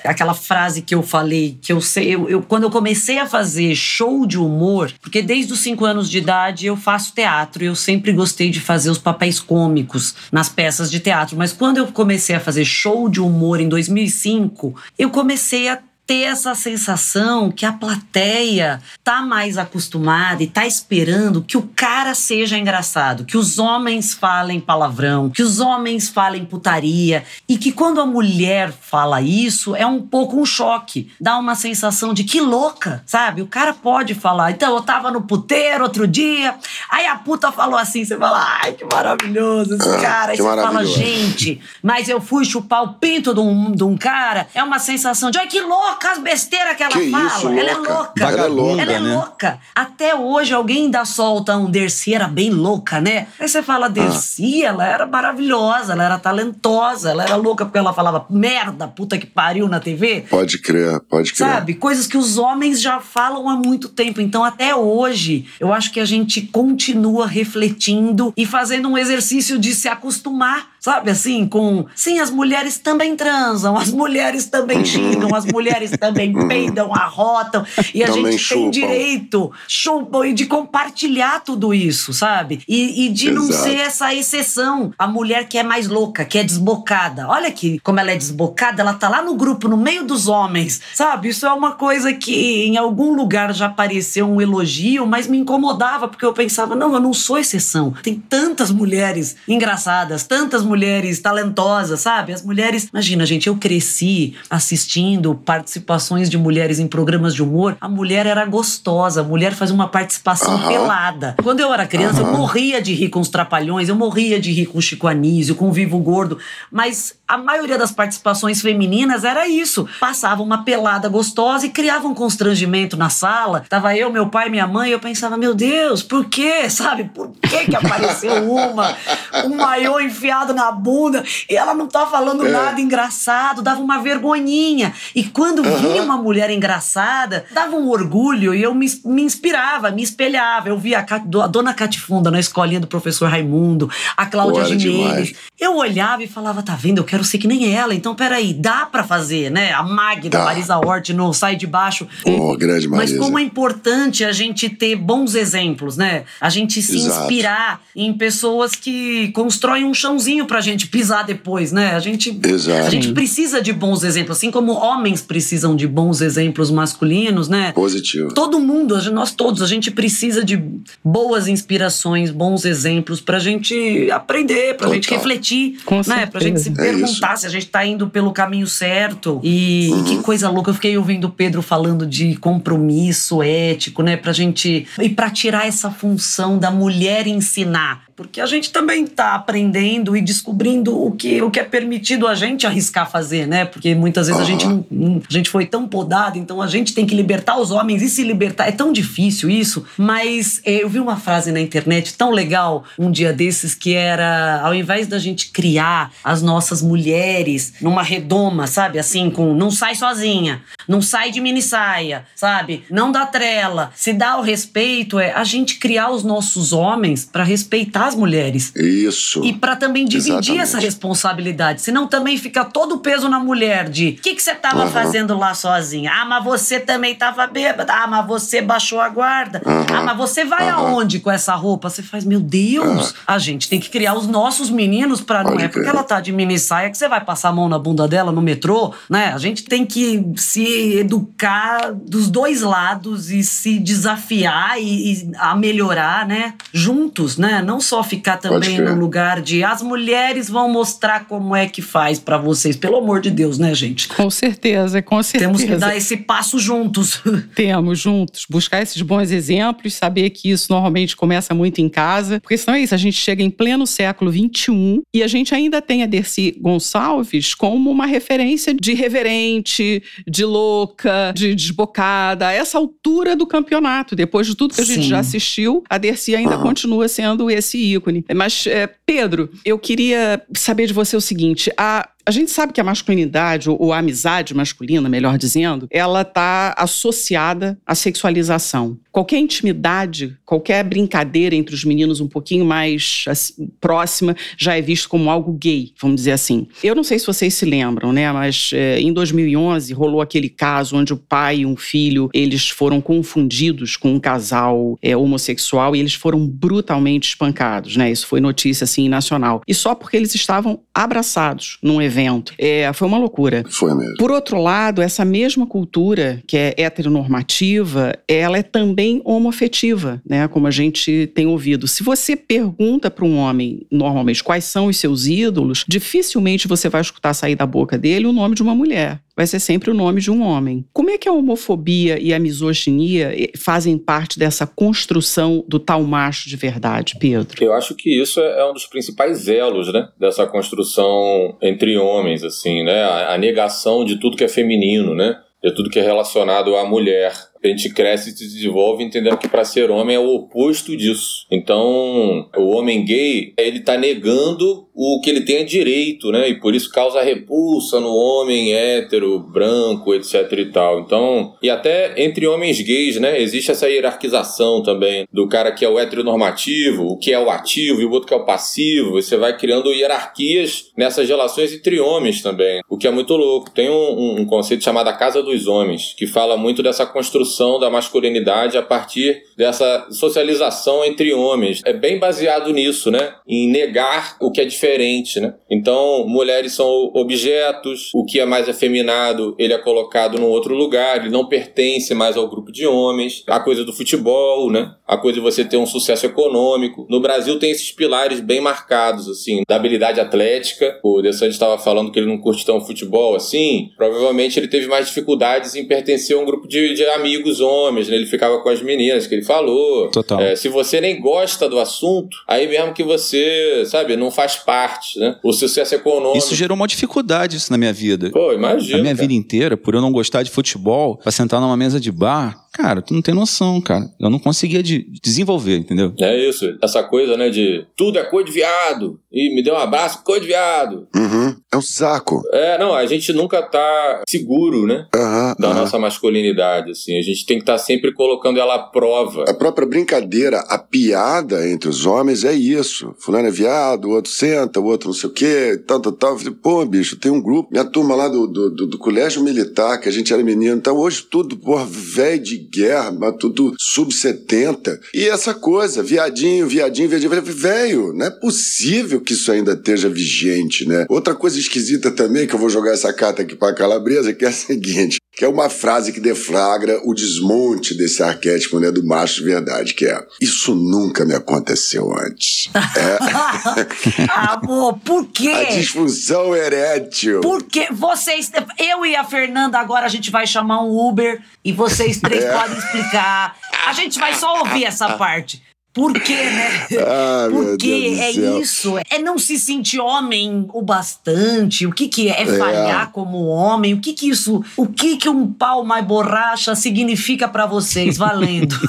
aquela frase que eu falei, que eu sei, eu, eu- quando eu comecei a fazer show de humor, porque desde os cinco anos de idade eu faço teatro, eu sempre gostei de fazer os papéis cômicos nas peças de teatro, mas quando eu comecei a fazer show de humor em 2005, eu comecei a ter essa sensação que a plateia tá mais acostumada e tá esperando que o cara seja engraçado, que os homens falem palavrão, que os homens falem putaria e que quando a mulher fala isso é um pouco um choque, dá uma sensação de que louca, sabe? O cara pode falar. Então eu tava no puteiro outro dia, aí a puta falou assim, você fala, ai que maravilhoso esse Ah, cara, aí que você fala, gente, mas eu fui chupar o pinto de um, de um cara, é uma sensação de, ai que louca as besteiras que ela Que fala. isso, ela é louca. louca. Ela é louca, né? louca. Até hoje alguém ainda solta um Dercy, era bem louca, né? Aí você Ah. fala, Dercy, ela era maravilhosa, ela era talentosa, ela era louca porque ela falava merda, puta que pariu na TV. Pode crer, pode crer. Sabe? Coisas que os homens já falam há muito tempo. Então, até hoje, eu acho que a gente continua refletindo e fazendo um exercício de se acostumar, sabe? Assim, com. Sim, as mulheres também transam, as mulheres também xingam, as mulheres também peidam, arrotam. E a Também gente chupam. tem direito, chupam, e de compartilhar tudo isso, sabe? E, e de não Exato. ser essa exceção. A mulher que é mais louca, que é desbocada. Olha aqui como ela é desbocada, ela tá lá no grupo, no meio dos homens, sabe? Isso é uma coisa que em algum lugar já pareceu um elogio, mas me incomodava, porque eu pensava, não, eu não sou exceção. Tem tantas mulheres engraçadas, tantas mulheres talentosas, sabe? As mulheres. Imagina, gente, eu cresci assistindo participações de mulheres em programas de humor. A mulher era gostosa, a mulher fazia uma participação Aham. pelada. Quando eu era criança, eu morria de rir com os trapalhões, eu morria de rir com o Chico Anísio, com o Vivo Gordo, mas a maioria das participações femininas era isso. Passava uma pelada gostosa e criava um constrangimento na sala. Tava eu, meu pai, minha mãe, e eu pensava, meu Deus, por quê? Sabe? Por que que apareceu uma? Um maiô enfiado na bunda e ela não tá falando nada engraçado, dava uma vergonhinha. E quando vinha uma mulher engraçada, dava um orgulho e eu me, me inspirava, me espelhava. Eu via a, a dona Catifunda na escolinha do professor Raimundo, a Cláudia demais. Eu olhava e falava, tá vendo? Eu quero ser que nem ela. Então, peraí, dá pra fazer, né? A Magda, Dá. Marisa Hort no Sai de Baixo. Ô, grande Mas Marisa. como é importante a gente ter bons exemplos, né? A gente se Exato. inspirar em pessoas que constroem um chãozinho pra gente pisar depois, né? A gente, Exato. a gente precisa de bons exemplos, assim como homens precisam de bons exemplos masculinos, né? Positivo. Todo mundo, a gente- nós todos, a gente precisa de boas inspirações, bons exemplos pra gente aprender, pra Total. gente refletir, Com né? Pra gente se certeza. É perguntar se a gente tá indo pelo caminho certo. E, e que coisa louca, eu fiquei ouvindo o Pedro falando de compromisso ético, né? Pra gente. E pra tirar essa função da mulher ensinar. Porque a gente também tá aprendendo e descobrindo o que, o que é permitido a gente arriscar fazer, né? Porque muitas vezes a gente a gente foi tão podado, então a gente tem que libertar os homens e se libertar. É tão difícil isso, mas eh, eu vi uma frase na internet tão legal um dia desses que era: ao invés da gente criar as nossas mulheres numa redoma, sabe? Assim, com não sai sozinha, não sai de mini saia, sabe? Não dá trela. Se dá o respeito, é a gente criar os nossos homens para respeitar as mulheres. Isso. E para também dividir Exatamente. essa responsabilidade. Senão também fica todo o peso na mulher de o que, que você tava Aham. fazendo lá sozinha? Ah, mas você também tava bêbada. Ah, mas você baixou a guarda. Aham. Ah, mas você vai Aham. aonde com essa roupa? Você faz, meu Deus, a gente tem que criar os nossos meninos pra não é porque ela tá de mini saia que você vai passar a mão na bunda dela no metrô, né? A gente tem que se educar dos dois lados e se desafiar e, e a melhorar, né? Juntos, né? Não só ficar também no lugar de as mulheres vão mostrar como é que faz pra vocês. Pelo amor de Deus, né, gente? Com certeza, com certeza. Temos que dar esse passo juntos. Temos juntos, buscar esses bons exemplos, saber que isso normalmente começa muito em casa, porque senão é isso, a gente chega em pleno século XXI e a gente ainda tem a Dercy Gonçalves como uma referência de reverente, de louca, de desbocada, a essa altura do campeonato. Depois de tudo que a gente Sim. já assistiu, a Dercy ainda continua sendo esse ícone. Mas, é, Pedro, eu queria saber de você o seguinte: a a gente sabe que a masculinidade, ou a amizade masculina, melhor dizendo, ela está associada à sexualização. Qualquer intimidade, qualquer brincadeira entre os meninos um pouquinho mais assim, próxima, já é visto como algo gay, vamos dizer assim. Eu não sei se vocês se lembram, né? Mas é, em 2011 rolou aquele caso onde o pai e um filho eles foram confundidos com um casal é, homossexual e eles foram brutalmente espancados, né? Isso foi notícia assim nacional. E só porque eles estavam abraçados num evento. É, foi uma loucura. Foi mesmo. Por outro lado, essa mesma cultura, que é heteronormativa, ela é também homoafetiva, né? Como a gente tem ouvido. Se você pergunta para um homem, normalmente, quais são os seus ídolos, dificilmente você vai escutar sair da boca dele o nome de uma mulher. Vai ser sempre o nome de um homem. Como é que a homofobia e a misoginia eh, fazem parte dessa construção do tal macho de verdade, Pedro? Eu acho que isso é é um dos principais elos, né, dessa construção entre homens, assim, né, a, a negação de tudo que é feminino, né, de tudo que é relacionado à mulher. A gente cresce e se desenvolve entendendo que para ser homem é o oposto disso. Então, o homem gay, ele tá negando o que ele tem a direito, né? E por isso causa repulsa no homem hétero, branco, etc e tal. Então, e até entre homens gays, né? Existe essa hierarquização também do cara que é o heteronormativo, o que é o ativo e o outro que é o passivo. Você vai criando hierarquias nessas relações entre homens também, o que é muito louco. Tem um, um- conceito chamado a Casa dos Homens, que fala muito dessa construção da masculinidade a partir dessa socialização entre homens. É bem baseado nisso, né? Em negar o que é diferente, né? Então, mulheres são objetos, o que é mais afeminado, ele é colocado num outro lugar, ele não pertence mais ao grupo de homens. A coisa do futebol, né? A coisa de você ter um sucesso econômico. No Brasil tem esses pilares bem marcados, assim, da habilidade atlética. O Desante estava falando que ele não curte tão futebol assim. Provavelmente ele teve mais dificuldades em pertencer a um grupo de, de amigos homens, né? Ele ficava com as meninas, que ele falou. Total. É, se você nem gosta do assunto, aí mesmo que você, sabe, não faz parte, né? O sucesso econômico. Isso gerou uma dificuldade isso na minha vida. Pô, imagina. a minha cara. vida inteira, por eu não gostar de futebol, pra sentar numa mesa de bar, cara, tu não tem noção, cara. Eu não conseguia de- desenvolver, entendeu? É isso, essa coisa, né, de tudo é cor de viado. E me deu um abraço, cor de viado. Uhum. É um saco. É, não, a gente nunca tá seguro, né? Aham. Aham, da aham. nossa masculinidade, assim. A gente tem que estar sempre colocando ela à prova. A própria brincadeira, a piada entre os homens é isso. Fulano é viado, o outro senta, o outro não sei o quê, tal, tal, tal. Pô, bicho, tem um grupo, minha turma lá do, do, do, do colégio militar, que a gente era menino, então hoje tudo, porra, velho de guerra, tudo sub-70. E essa coisa, viadinho, viadinho, viadinho. Velho, não é possível que isso ainda esteja vigente, né? Outra coisa esquisita também, que eu vou jogar essa carta aqui pra Calabresa, que é a seguinte, que é uma frase que deflagra o desmonte desse arquétipo, né, do macho de verdade, que é, isso nunca me aconteceu antes. É Amor, por quê? a disfunção erétil. Por que vocês. Eu e a Fernanda agora a gente vai chamar um Uber e vocês três É. podem explicar. A gente vai só ouvir essa parte. Por quê, né? Ah, Porque é isso. É não se sentir homem o bastante. O que que é? É falhar como homem? O que que isso. O que que um pau mais borracha significa pra vocês? Valendo.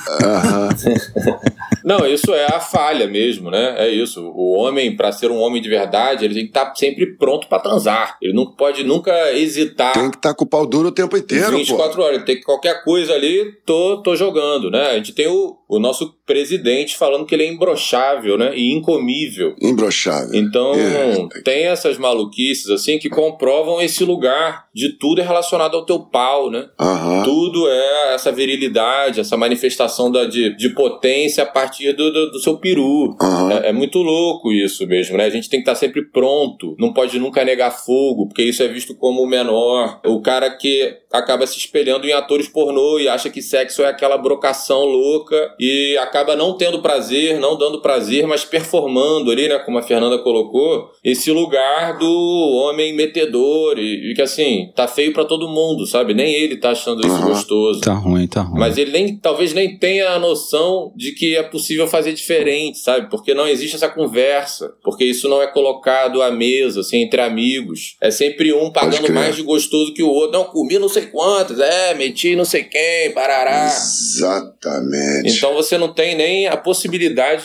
Não, isso é a falha mesmo, né? É isso. O homem, pra ser um homem de verdade, ele tem que estar sempre pronto pra transar. Ele não pode nunca hesitar. Tem que estar com o pau duro o tempo inteiro, pô. 24 horas, tem que qualquer coisa ali, tô, tô jogando, né? A gente tem o, o nosso presidente falando que ele é imbrochável, né? E incomível. Imbrochável. Então, É. tem essas maluquices, assim, que comprovam esse lugar de tudo é relacionado ao teu pau, né? Aham. Tudo é essa virilidade, essa manifestação da, de, de potência a partir do, do, do seu peru. É, é muito louco isso mesmo, né? A gente tem que estar sempre pronto, não pode nunca negar fogo, porque isso é visto como o menor. O cara que acaba se espelhando em atores pornô e acha que sexo é aquela brocação louca e acaba não tendo prazer, não dando prazer, mas performando ali, né? Como a Fernanda colocou, esse lugar do homem metedor e, e que assim, tá feio pra todo mundo, sabe? Nem ele tá achando isso Aham. gostoso. Tá ruim, tá ruim. Mas ele nem, talvez nem tenha a noção de que é possível fazer diferente, sabe? Porque não existe essa conversa. Porque isso não é colocado à mesa, assim, entre amigos. É sempre um pagando mais de gostoso que o outro. Não, comi não sei quantos, é, meti não sei quem, parará. Exatamente. Então você não tem nem a possibilidade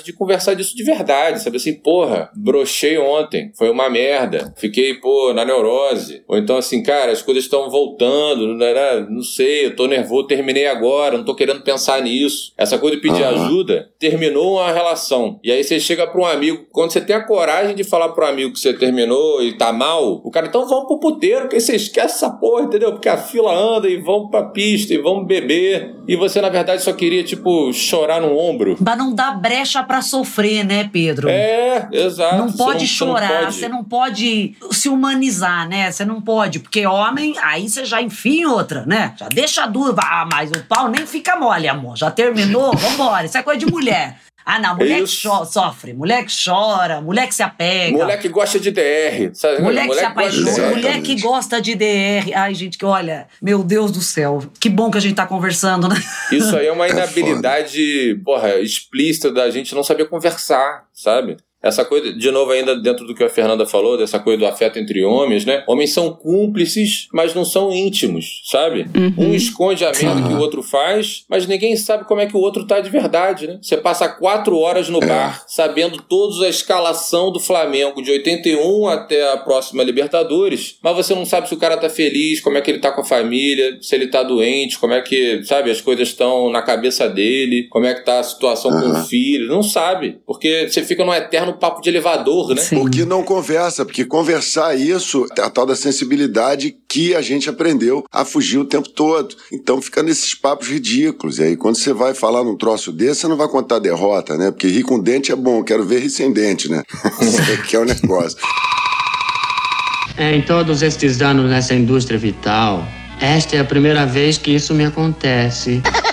de conversar disso de verdade, sabe assim, porra, brochei ontem, foi uma merda, fiquei, pô, na neurose. Ou então assim, cara, as coisas estão voltando, né, né, não sei, eu tô nervoso, terminei agora, não tô querendo pensar nisso. Essa coisa de pedir Aham. ajuda, terminou uma relação. E aí você chega pra um amigo, quando você tem a coragem de falar pro amigo que você terminou e tá mal, o cara, então vamos pro puteiro, porque você esquece essa porra, entendeu? Porque a fila anda e vamos pra pista e vamos beber. E você, na verdade, só queria, tipo, chorar no ombro. Pra não dar brecha pra sofrer, né, Pedro? É, exato. Não Você pode você não chorar, pode. você não pode se humanizar, né? Você não pode, porque homem, aí você já enfia em outra, né? Já deixa duro, ah, mas o pau nem fica mole, amor. Já terminou? Vambora, isso é coisa de mulher. Ah, não, mulher que Isso. sofre, mulher que chora, mulher que se apega. Mulher que gosta de DR. Sabe? Mulher que se apaixona, mulher que gosta de DR. Ai, gente, que olha, meu Deus do céu. Que bom que a gente tá conversando, né? Isso aí é uma É inabilidade, porra, explícita da gente não saber conversar, sabe? Essa coisa, de novo, ainda dentro do que a Fernanda falou, dessa coisa do afeto entre homens, né? Homens são cúmplices, mas não são íntimos, sabe? Um esconde a merda que o outro faz, mas ninguém sabe como é que o outro tá de verdade, né? Você passa quatro horas no bar, sabendo toda a escalação do Flamengo, de 81 até a próxima Libertadores, mas você não sabe se o cara tá feliz, como é que ele tá com a família, se ele tá doente, como é que, sabe, as coisas estão na cabeça dele, como é que tá a situação com o filho. Não sabe, porque você fica num eterno papo de elevador, né? Sim. Porque não conversa, porque conversar isso é a tal da sensibilidade que a gente aprendeu a fugir o tempo todo. Então fica nesses papos ridículos. E aí quando você vai falar num troço desse, você não vai contar derrota, né? Porque rir com dente é bom, quero ver rir sem dente, né? Isso que é o negócio. Em todos estes anos nessa indústria vital, esta é a primeira vez que isso me acontece.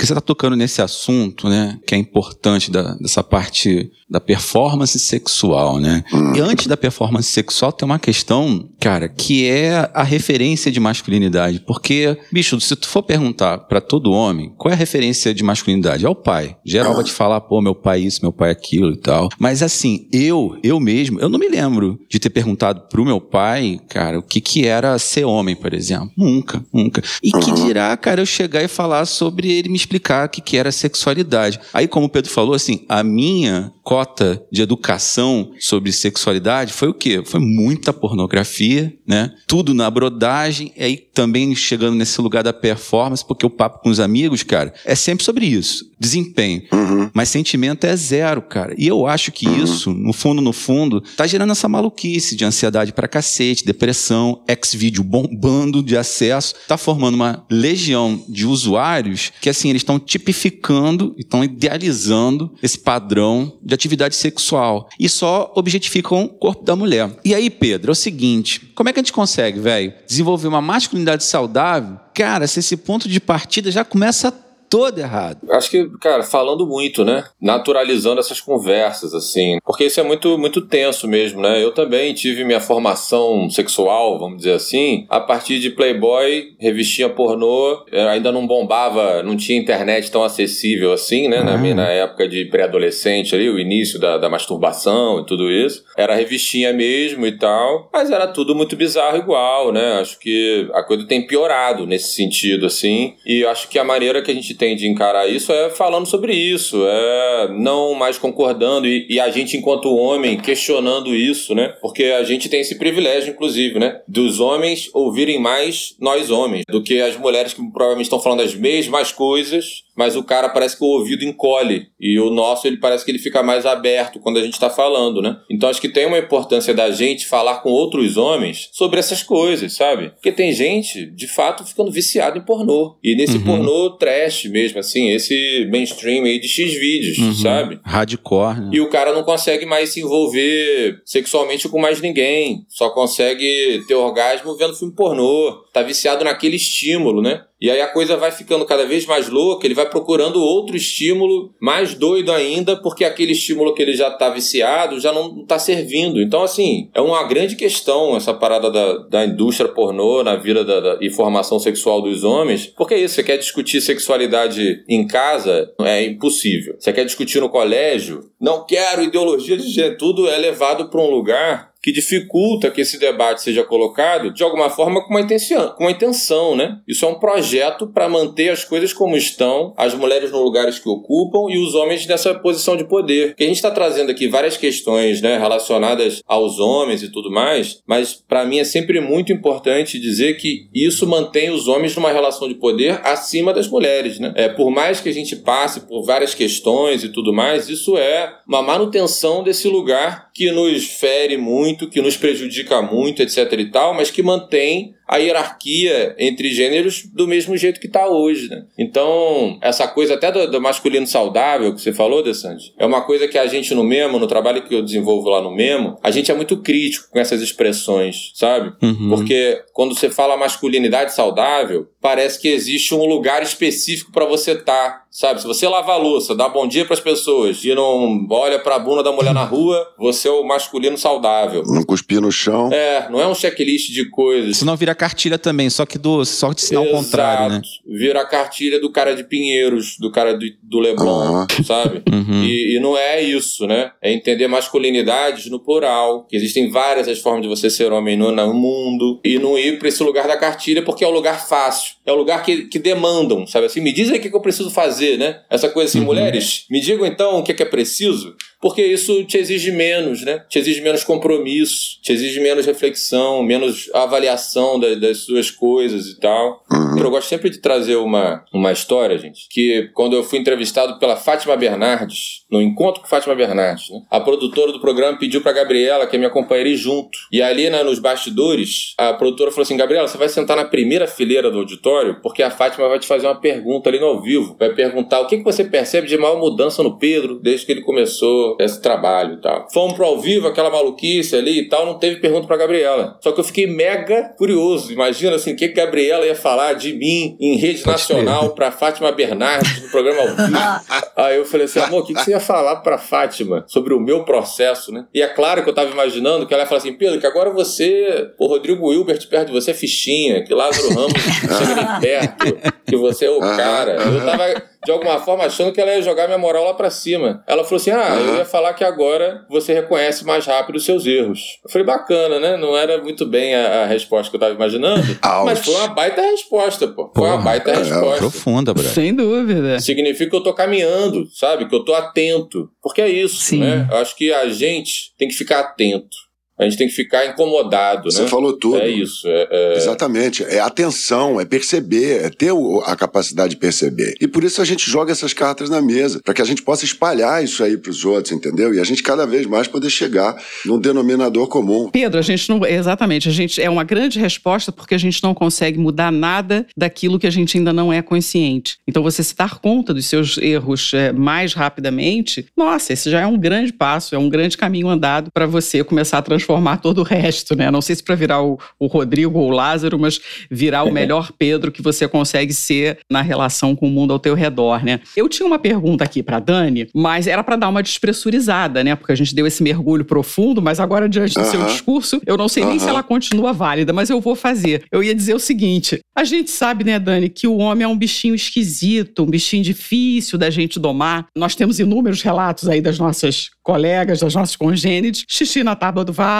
Porque você está tocando nesse assunto, né? Que é importante da- dessa parte da performance sexual, né? E antes da performance sexual tem uma questão, cara, que é a referência de masculinidade. Porque, bicho, se tu for perguntar pra todo homem qual é a referência de masculinidade, é o pai. Geral vai te falar, pô, meu pai isso, meu pai aquilo e tal. Mas assim, eu, eu mesmo, eu não me lembro de ter perguntado pro meu pai, cara, o que que era ser homem, por exemplo. Nunca, nunca. E que dirá, cara, eu chegar e falar sobre ele me explicar o que, que era sexualidade. Aí, como o Pedro falou, assim, a minha cota de educação sobre sexualidade foi o quê? Foi muita pornografia, né? Tudo na brodagem, e aí também chegando nesse lugar da performance, porque o papo com os amigos, cara, é sempre sobre isso, desempenho. Uhum. Mas sentimento é zero, cara. E eu acho que isso, no fundo, no fundo, tá gerando essa maluquice de ansiedade pra cacete, depressão, ex-vídeo bombando de acesso, tá formando uma legião de usuários que, assim, eles estão tipificando, estão idealizando esse padrão de atividade sexual e só objetificam o corpo da mulher. E aí, Pedro, é o seguinte: como é que a gente consegue, velho, desenvolver uma masculinidade saudável? Cara, se esse ponto de partida já começa todo errado. Acho que, cara, falando muito, né? Naturalizando essas conversas, assim. Porque isso é muito, muito tenso mesmo, né? Eu também tive minha formação sexual, vamos dizer assim, a partir de Playboy, revistinha pornô, ainda não bombava, não tinha internet tão acessível assim, né? Na minha na época de pré-adolescente ali, o início da, da masturbação e tudo isso. Era revistinha mesmo e tal, mas era tudo muito bizarro igual, né? Acho que a coisa tem piorado nesse sentido, assim. E acho que a maneira que a gente tem de encarar isso é falando sobre isso, é não mais concordando e, e, a gente, enquanto homem, questionando isso, né? Porque a gente tem esse privilégio, inclusive, né? Dos homens ouvirem mais nós homens do que as mulheres que provavelmente estão falando as mesmas coisas mas o cara parece que o ouvido encolhe e o nosso ele parece que ele fica mais aberto quando a gente está falando, né? Então acho que tem uma importância da gente falar com outros homens sobre essas coisas, sabe? Porque tem gente, de fato, ficando viciado em pornô e nesse Uhum. pornô trash mesmo, assim, esse mainstream aí de X vídeos, Uhum. sabe? Hardcore, né? E o cara não consegue mais se envolver sexualmente com mais ninguém. Só consegue ter orgasmo vendo filme pornô. Tá viciado naquele estímulo, né? E aí a coisa vai ficando cada vez mais louca, ele vai procurando outro estímulo mais doido ainda, porque aquele estímulo que ele já tá viciado já não tá servindo. Então, assim, é uma grande questão essa parada da, da indústria pornô na vida da, da informação sexual dos homens. Porque é isso, você quer discutir sexualidade em casa, é impossível. Você quer discutir no colégio, não quero ideologia de gênero, tudo é levado para um lugar que dificulta que esse debate seja colocado de alguma forma com uma intenção, com uma intenção, né? Isso é um projeto para manter as coisas como estão, as mulheres nos lugares que ocupam e os homens nessa posição de poder. Porque a gente está trazendo aqui várias questões, né, relacionadas aos homens e tudo mais, mas para mim é sempre muito importante dizer que isso mantém os homens numa relação de poder acima das mulheres, né? É, por mais que a gente passe por várias questões e tudo mais, isso é uma manutenção desse lugar que nos fere muito muito, que nos prejudica muito, etc e tal, mas que mantém a hierarquia entre gêneros do mesmo jeito que está hoje, né? Então, essa coisa até do, do masculino saudável que você falou, Desante, é uma coisa que a gente no Memo, no trabalho que eu desenvolvo lá no Memo, a gente é muito crítico com essas expressões, sabe? Uhum. Porque quando você fala masculinidade saudável, parece que existe um lugar específico para você estar, tá, sabe? Se você lavar a louça, dá bom dia para as pessoas e não olha para a bunda da mulher na rua, você é o masculino saudável. Não cuspir no chão. É, não é um checklist de coisas. Se não vira cartilha também, só que do, só de sinal Exato. contrário, né? Vira a cartilha do cara de Pinheiros, do cara do, do Leblon, Uhum. sabe? Uhum. E, e não é isso, né? É entender masculinidades no plural, que existem várias as formas de você ser homem no, no mundo, e não ir para esse lugar da cartilha porque é o lugar fácil, é o lugar que, que demandam, sabe assim? Me diz aí o que, que eu preciso fazer, né? Essa coisa assim, Uhum. mulheres, me digam então o que é, que é preciso, porque isso te exige menos, né? Te exige menos compromisso, te exige menos reflexão, menos avaliação da- das suas coisas e tal. Eu gosto sempre de trazer uma, uma história, gente, que quando eu fui entrevistado pela Fátima Bernardes, no encontro com Fátima Bernardes, né, a produtora do programa pediu pra Gabriela, que é minha companheira, ir junto. E ali né, nos bastidores, a produtora falou assim: Gabriela, você vai sentar na primeira fileira do auditório, porque a Fátima vai te fazer uma pergunta ali no ao vivo. Vai perguntar o que, que você percebe de maior mudança no Pedro desde que ele começou esse trabalho e tal. Fomos pro ao vivo, aquela maluquice ali e tal, não teve pergunta pra Gabriela. Só que eu fiquei mega curioso. Imagina assim, o que, que Gabriela ia falar de mim em rede Pode nacional pra Fátima Bernardes no programa ao vivo. Aí eu falei assim, amor, o que, que você ia falar pra Fátima sobre o meu processo, né? E é claro que eu tava imaginando que ela ia falar assim, Pedro, que agora você, o Rodrigo Hilbert perto de você é fichinha, que Lázaro Ramos chega ali perto, que você é o cara. Eu tava, de alguma forma achando que ela ia jogar minha moral lá pra cima. Ela falou assim: ah, eu ia falar que agora você reconhece mais rápido os seus erros. Eu falei, bacana, né? Não era muito bem a, a resposta que eu tava imaginando, Ouch. mas foi uma baita resposta, pô. Foi uma Porra, baita é, resposta. Profunda, brother. Sem dúvida. Significa que eu tô caminhando, sabe? Que eu tô atento. Porque é isso, Sim. né? Eu acho que a gente tem que ficar atento. A gente tem que ficar incomodado, Você né? falou tudo. É isso. É, é- Exatamente. É atenção, é perceber, é ter o- a capacidade de perceber. E por isso a gente joga essas cartas na mesa, para que a gente possa espalhar isso aí para os outros, entendeu? E a gente cada vez mais poder chegar num denominador comum. Pedro, a gente não. Exatamente, a gente é uma grande resposta porque a gente não consegue mudar nada daquilo que a gente ainda não é consciente. Então, você se dar conta dos seus erros é, mais rapidamente, nossa, esse já é um grande passo, é um grande caminho andado para você começar a transformar todo o resto, né? Não sei se para virar o, o Rodrigo ou o Lázaro, mas virar o melhor Pedro que você consegue ser na relação com o mundo ao teu redor, né? Eu tinha uma pergunta aqui para Dani, mas era para dar uma despressurizada, né? Porque a gente deu esse mergulho profundo, mas agora diante do seu Aham. discurso, eu não sei nem Aham. se ela continua válida, mas eu vou fazer. Eu ia dizer o seguinte: a gente sabe, né, Dani, que o homem é um bichinho esquisito, um bichinho difícil da gente domar. Nós temos inúmeros relatos aí das nossas colegas, das nossas congênites, xixi na tábua do vaso,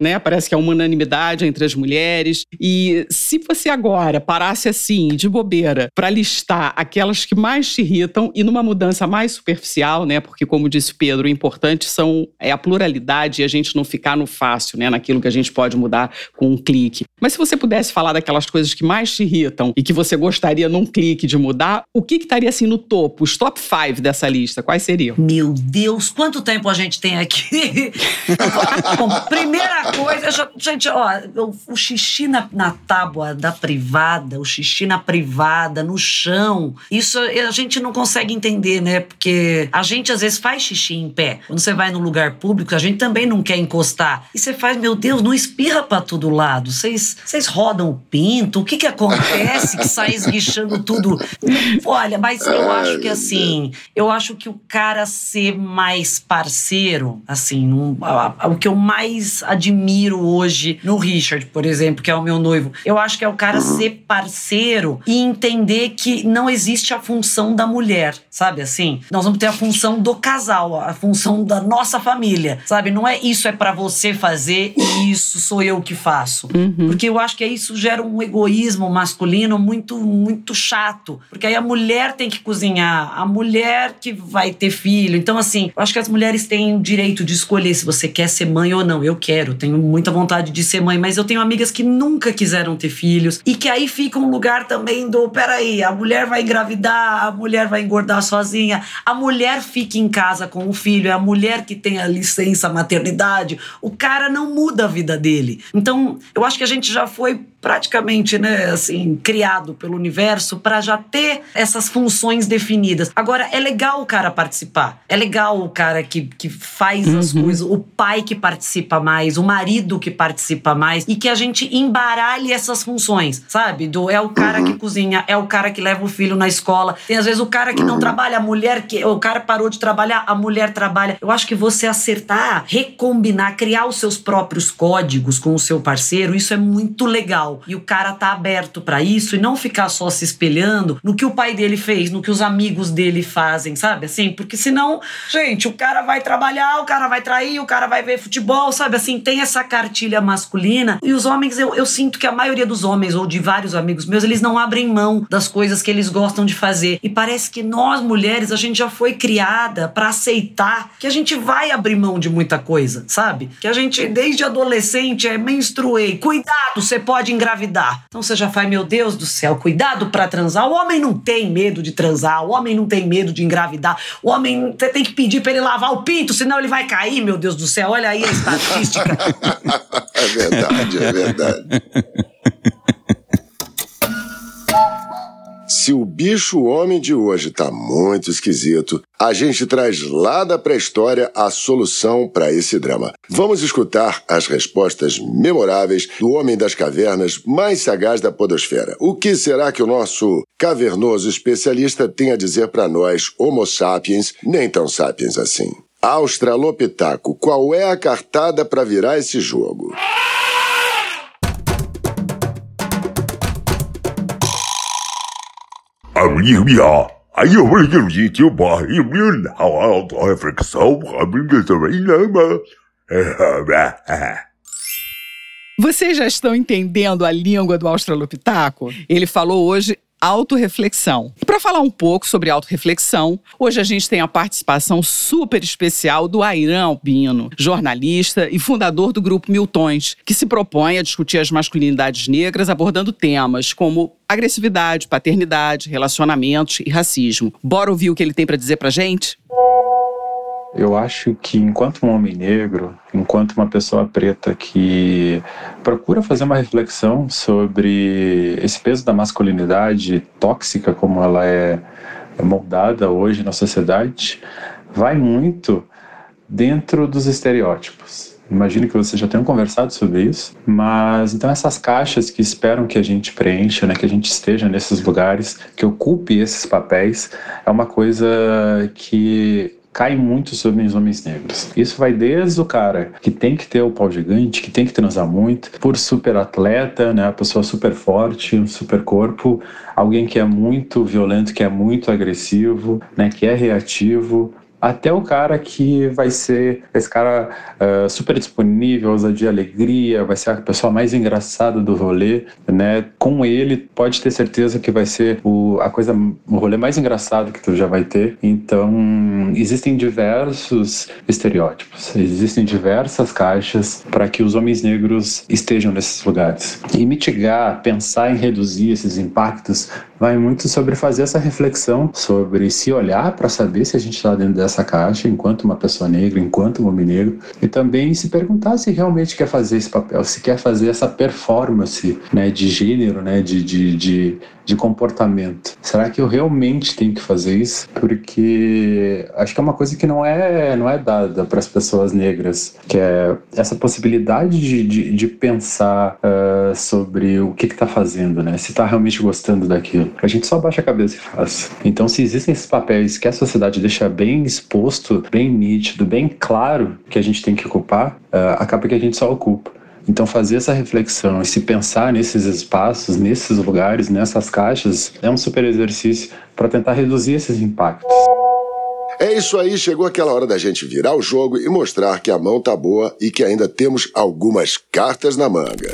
né? Parece que é uma unanimidade entre as mulheres. E se você agora parasse assim, de bobeira, para listar aquelas que mais te irritam e numa mudança mais superficial, né? Porque, como disse o Pedro, o importante são, é a pluralidade e a gente não ficar no fácil, né? Naquilo que a gente pode mudar com um clique. Mas se você pudesse falar daquelas coisas que mais te irritam e que você gostaria num clique de mudar, o que que estaria assim no topo, os top 5 dessa lista? Quais seriam? Meu Deus, quanto tempo a gente tem aqui? Primeira coisa, já- gente, ó, o, o xixi na, na tábua da privada, o xixi na privada, no chão, isso a gente não consegue entender, né? Porque a gente às vezes faz xixi em pé. Quando você vai no lugar público, a gente também não quer encostar. E você faz, meu Deus, não espirra pra todo lado. Vocês vocês rodam o pinto, o que que acontece que sai esguichando tudo? Olha, mas eu acho que assim, eu acho que o cara ser mais parceiro, assim, num- a- a- o que eu mais admiro hoje no Richard, por exemplo, que é o meu noivo, eu acho que é o cara ser parceiro e entender que não existe a função da mulher, sabe assim? Nós vamos ter a função do casal, a função da nossa família, sabe? Não é isso é pra você fazer e isso sou eu que faço. Porque eu acho que isso gera um egoísmo masculino muito, muito chato. Porque aí a mulher tem que cozinhar, a mulher que vai ter filho. Então, assim, eu acho que as mulheres têm o direito de escolher se você quer ser mãe ou não. Eu quero, tenho muita vontade de ser mãe, mas eu tenho amigas que nunca quiseram ter filhos e que aí fica um lugar também do: peraí, a mulher vai engravidar, a mulher vai engordar sozinha, a mulher fica em casa com o filho, é a mulher que tem a licença maternidade. O cara não muda a vida dele. Então, eu acho que a gente já foi praticamente, né, assim, criado pelo universo para já ter essas funções definidas. Agora, é legal o cara participar. É legal o cara que, que faz as coisas, o pai que participa mais, o marido que participa mais e que a gente embaralhe essas funções, sabe? Do é o cara que cozinha, é o cara que leva o filho na escola. Tem às vezes o cara que não trabalha, a mulher que o cara parou de trabalhar, a mulher trabalha. Eu acho que você acertar, recombinar, criar os seus próprios códigos com o seu parceiro, isso é muito legal. E o cara tá aberto pra isso e não ficar só se espelhando no que o pai dele fez, no que os amigos dele fazem, sabe? Assim, porque senão, gente, o cara vai trabalhar, o cara vai trair, o cara vai ver futebol, sabe? Assim, tem essa cartilha masculina. E os homens, eu, eu sinto que a maioria dos homens, ou de vários amigos meus, eles não abrem mão das coisas que eles gostam de fazer. E parece que nós, mulheres, a gente já foi criada pra aceitar que a gente vai abrir mão de muita coisa, sabe? Que a gente, desde adolescente, é menstruei. Cuidado, você pode engravidar. Então você já faz, meu Deus do céu, cuidado pra transar. O homem não tem medo de transar, o homem não tem medo de engravidar. O homem, você tem que pedir pra ele lavar o pinto, senão ele vai cair, meu Deus do céu. Olha aí a estatística. É verdade, é verdade. Se o bicho homem de hoje tá muito esquisito, a gente traz lá da pré-história a solução para esse drama. Vamos escutar as respostas memoráveis do homem das cavernas mais sagaz da podosfera. O que será que o nosso cavernoso especialista tem a dizer para nós, homo sapiens, nem tão sapiens assim? Australopitaco, qual é a cartada para virar esse jogo? Aí eu auto-reflexão, Vocês já estão entendendo a língua do Australopitaco? Ele falou hoje autorreflexão. E para falar um pouco sobre autorreflexão, hoje a gente tem a participação super especial do Airan Albino, jornalista e fundador do grupo Miltões, que se propõe a discutir as masculinidades negras abordando temas como agressividade, paternidade, relacionamentos e racismo. Bora ouvir o que ele tem para dizer pra gente? Eu acho que enquanto um homem negro, enquanto uma pessoa preta que procura fazer uma reflexão sobre esse peso da masculinidade tóxica como ela é moldada hoje na sociedade, vai muito dentro dos estereótipos. Imagino que vocês já tenham conversado sobre isso, mas então essas caixas que esperam que a gente preencha, né, que a gente esteja nesses lugares, que ocupe esses papéis, é uma coisa que cai muito sobre os homens negros. Isso vai desde o cara que tem que ter o pau gigante, que tem que transar muito, por super atleta, né, a pessoa super forte, um super corpo, alguém que é muito violento, que é muito agressivo, né, que é reativo, até o cara que vai ser esse cara uh, super disponível, ousadia alegria, vai ser a pessoa mais engraçada do rolê, né? Com ele, pode ter certeza que vai ser o, a coisa, o rolê mais engraçado que tu já vai ter. Então, existem diversos estereótipos, existem diversas caixas para que os homens negros estejam nesses lugares. E mitigar, pensar em reduzir esses impactos vai muito sobre fazer essa reflexão sobre se olhar para saber se a gente está dentro dessa caixa enquanto uma pessoa negra, enquanto um homem negro, e também se perguntar se realmente quer fazer esse papel, se quer fazer essa performance né, de gênero, né, de, de, de de comportamento. Será que eu realmente tenho que fazer isso? Porque acho que é uma coisa que não é, não é dada para as pessoas negras, que é essa possibilidade de, de, de pensar uh, sobre o que está fazendo, né? Se está realmente gostando daquilo. A gente só baixa a cabeça e faz. Então, se existem esses papéis que a sociedade deixa bem exposto, bem nítido, bem claro que a gente tem que ocupar, uh, acaba que a gente só ocupa. Então, fazer essa reflexão e se pensar nesses espaços, nesses lugares, nessas caixas, é um super exercício para tentar reduzir esses impactos. É isso aí, chegou aquela hora da gente virar o jogo e mostrar que a mão tá boa e que ainda temos algumas cartas na manga.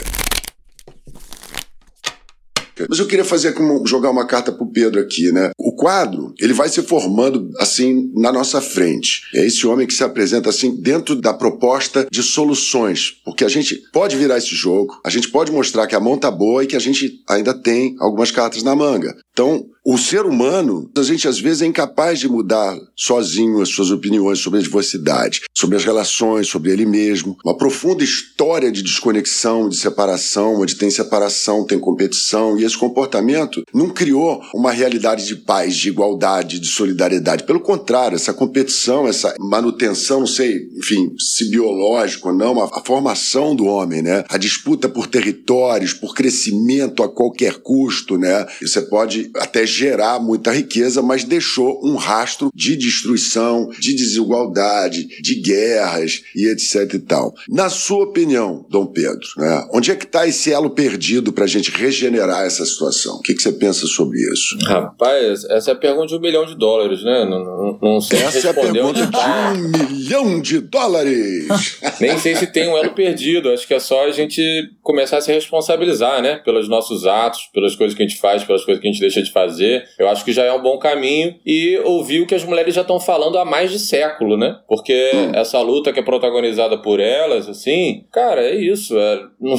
Mas eu queria fazer como jogar uma carta pro Pedro aqui, né? O quadro, ele vai se formando assim na nossa frente. É esse homem que se apresenta assim dentro da proposta de soluções, porque a gente pode virar esse jogo, a gente pode mostrar que a mão tá boa e que a gente ainda tem algumas cartas na manga. Então, o ser humano, a gente às vezes é incapaz de mudar sozinho as suas opiniões sobre a diversidade, sobre as relações, sobre ele mesmo. Uma profunda história de desconexão, de separação, onde tem separação, tem competição, e esse comportamento não criou uma realidade de paz, de igualdade, de solidariedade. Pelo contrário, essa competição, essa manutenção, não sei, enfim, se biológico ou não, a formação do homem, né? A disputa por territórios, por crescimento a qualquer custo, né? Você pode até gerar muita riqueza, mas deixou um rastro de destruição, de desigualdade, de guerras e etc e tal. Na sua opinião, Dom Pedro, né, onde é que está esse elo perdido para a gente regenerar essa situação? O que, que, você pensa sobre isso? Rapaz, essa é a pergunta de um milhão de dólares, né? Não, não, não sei essa é a pergunta de um milhão de dólares! Nem sei se tem um elo perdido. Acho que é só a gente começar a se responsabilizar, né? Pelos nossos atos, pelas coisas que a gente faz, pelas coisas que a gente deixa de fazer fazer, eu acho que já é um bom caminho. E ouvir o que as mulheres já estão falando há mais de século, né? Porque hum. essa luta que é protagonizada por elas, assim, cara, é isso. É, não,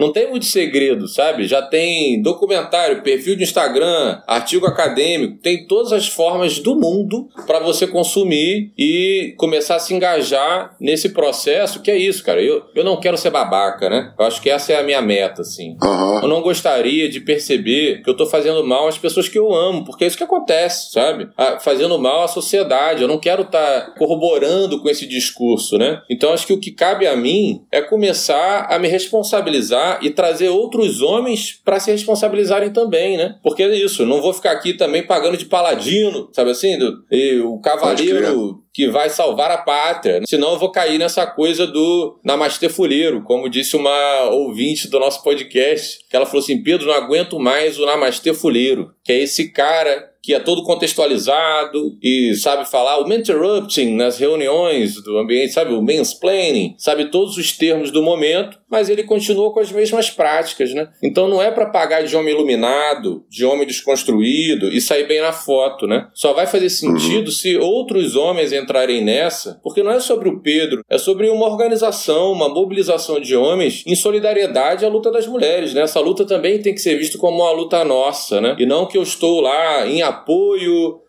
não tem muito segredo, sabe? Já tem documentário, perfil de Instagram, artigo acadêmico, tem todas as formas do mundo para você consumir e começar a se engajar nesse processo, que é isso, cara. Eu, eu não quero ser babaca, né? Eu acho que essa é a minha meta, assim. Uhum. Eu não gostaria de perceber que eu tô fazendo mal às pessoas pessoas que eu amo, porque é isso que acontece, sabe? Ah, fazendo mal à sociedade. Eu não quero estar tá corroborando com esse discurso, né? Então acho que o que cabe a mim é começar a me responsabilizar e trazer outros homens para se responsabilizarem também, né? Porque é isso, não vou ficar aqui também pagando de paladino, sabe assim? Do, e o cavaleiro que vai salvar a pátria. Senão eu vou cair nessa coisa do namastê fuleiro, como disse uma ouvinte do nosso podcast, que ela falou assim: Pedro, não aguento mais o namastê fuleiro, que é esse cara que é todo contextualizado e sabe falar o interrupting nas reuniões do ambiente, sabe? O mansplaining, sabe todos os termos do momento, mas ele continua com as mesmas práticas, né? Então não é para pagar de homem iluminado, de homem desconstruído e sair bem na foto, né? Só vai fazer sentido se outros homens entrarem nessa, porque não é sobre o Pedro, é sobre uma organização, uma mobilização de homens em solidariedade à luta das mulheres, né? Essa luta também tem que ser vista como uma luta nossa, né? E não que eu estou lá em apoio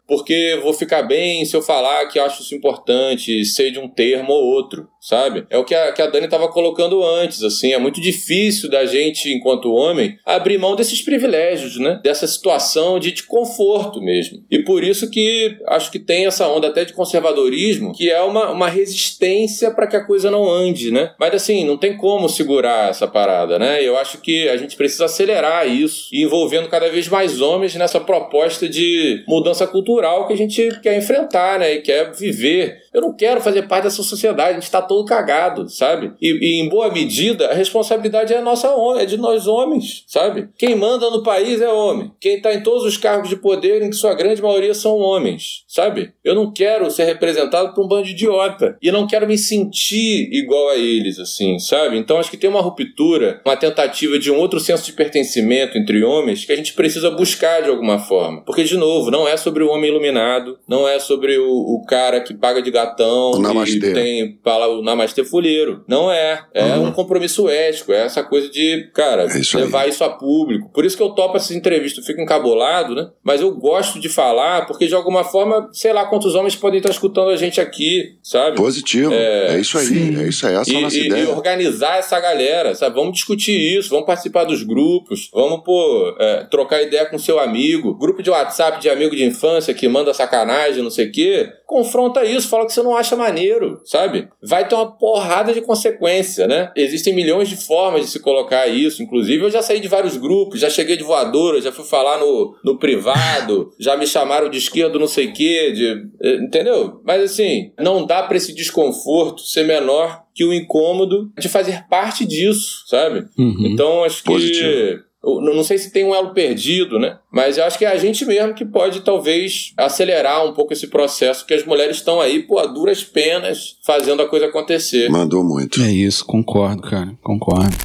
porque vou ficar bem se eu falar que acho isso importante, sei de um termo ou outro, sabe? É o que a, que a Dani estava colocando antes, assim, é muito difícil da gente, enquanto homem, abrir mão desses privilégios, né? Dessa situação de, de conforto mesmo. E por isso que acho que tem essa onda até de conservadorismo, que é uma, uma resistência para que a coisa não ande, né? Mas assim, não tem como segurar essa parada, né? Eu acho que a gente precisa acelerar isso, e envolvendo cada vez mais homens nessa proposta de mudança cultural que a gente quer enfrentar, né? E quer viver. Eu não quero fazer parte dessa sociedade, a gente está todo cagado, sabe? E, e, em boa medida, a responsabilidade é nossa, é de nós homens, sabe? Quem manda no país é homem. Quem está em todos os cargos de poder, em que sua grande maioria são homens, sabe? Eu não quero ser representado por um bando de idiota. E não quero me sentir igual a eles, assim, sabe? Então acho que tem uma ruptura, uma tentativa de um outro senso de pertencimento entre homens que a gente precisa buscar de alguma forma. Porque, de novo, não é sobre o homem iluminado, não é sobre o, o cara que paga de gatão o e tem fala o namastê folheiro. Não é. É uhum. um compromisso ético, é essa coisa de, cara, é isso levar aí. isso a público. Por isso que eu topo essas entrevistas, eu fico encabulado, né? Mas eu gosto de falar, porque de alguma forma, sei lá quantos homens podem estar escutando a gente aqui, sabe? Positivo. É, é isso aí, sim. é isso aí, essa e, é a nossa e, ideia. E organizar essa galera, sabe? Vamos discutir isso, vamos participar dos grupos, vamos, pô, é, trocar ideia com seu amigo. Grupo de WhatsApp de amigo de infância que manda sacanagem, não sei o quê, confronta isso, fala que você não acha maneiro, sabe? Vai ter uma porrada de consequência, né? Existem milhões de formas de se colocar isso. Inclusive, eu já saí de vários grupos, já cheguei de voadora, já fui falar no, no privado, já me chamaram de esquerdo, não sei o quê, de, eh, entendeu? Mas assim, não dá para esse desconforto ser menor que o incômodo de fazer parte disso, sabe? Uhum. Então, acho que Positivo. Não sei se tem um elo perdido, né? Mas eu acho que é a gente mesmo que pode, talvez, acelerar um pouco esse processo, que as mulheres estão aí, pô, a duras penas, fazendo a coisa acontecer. Mandou muito. É isso, concordo, cara. Concordo.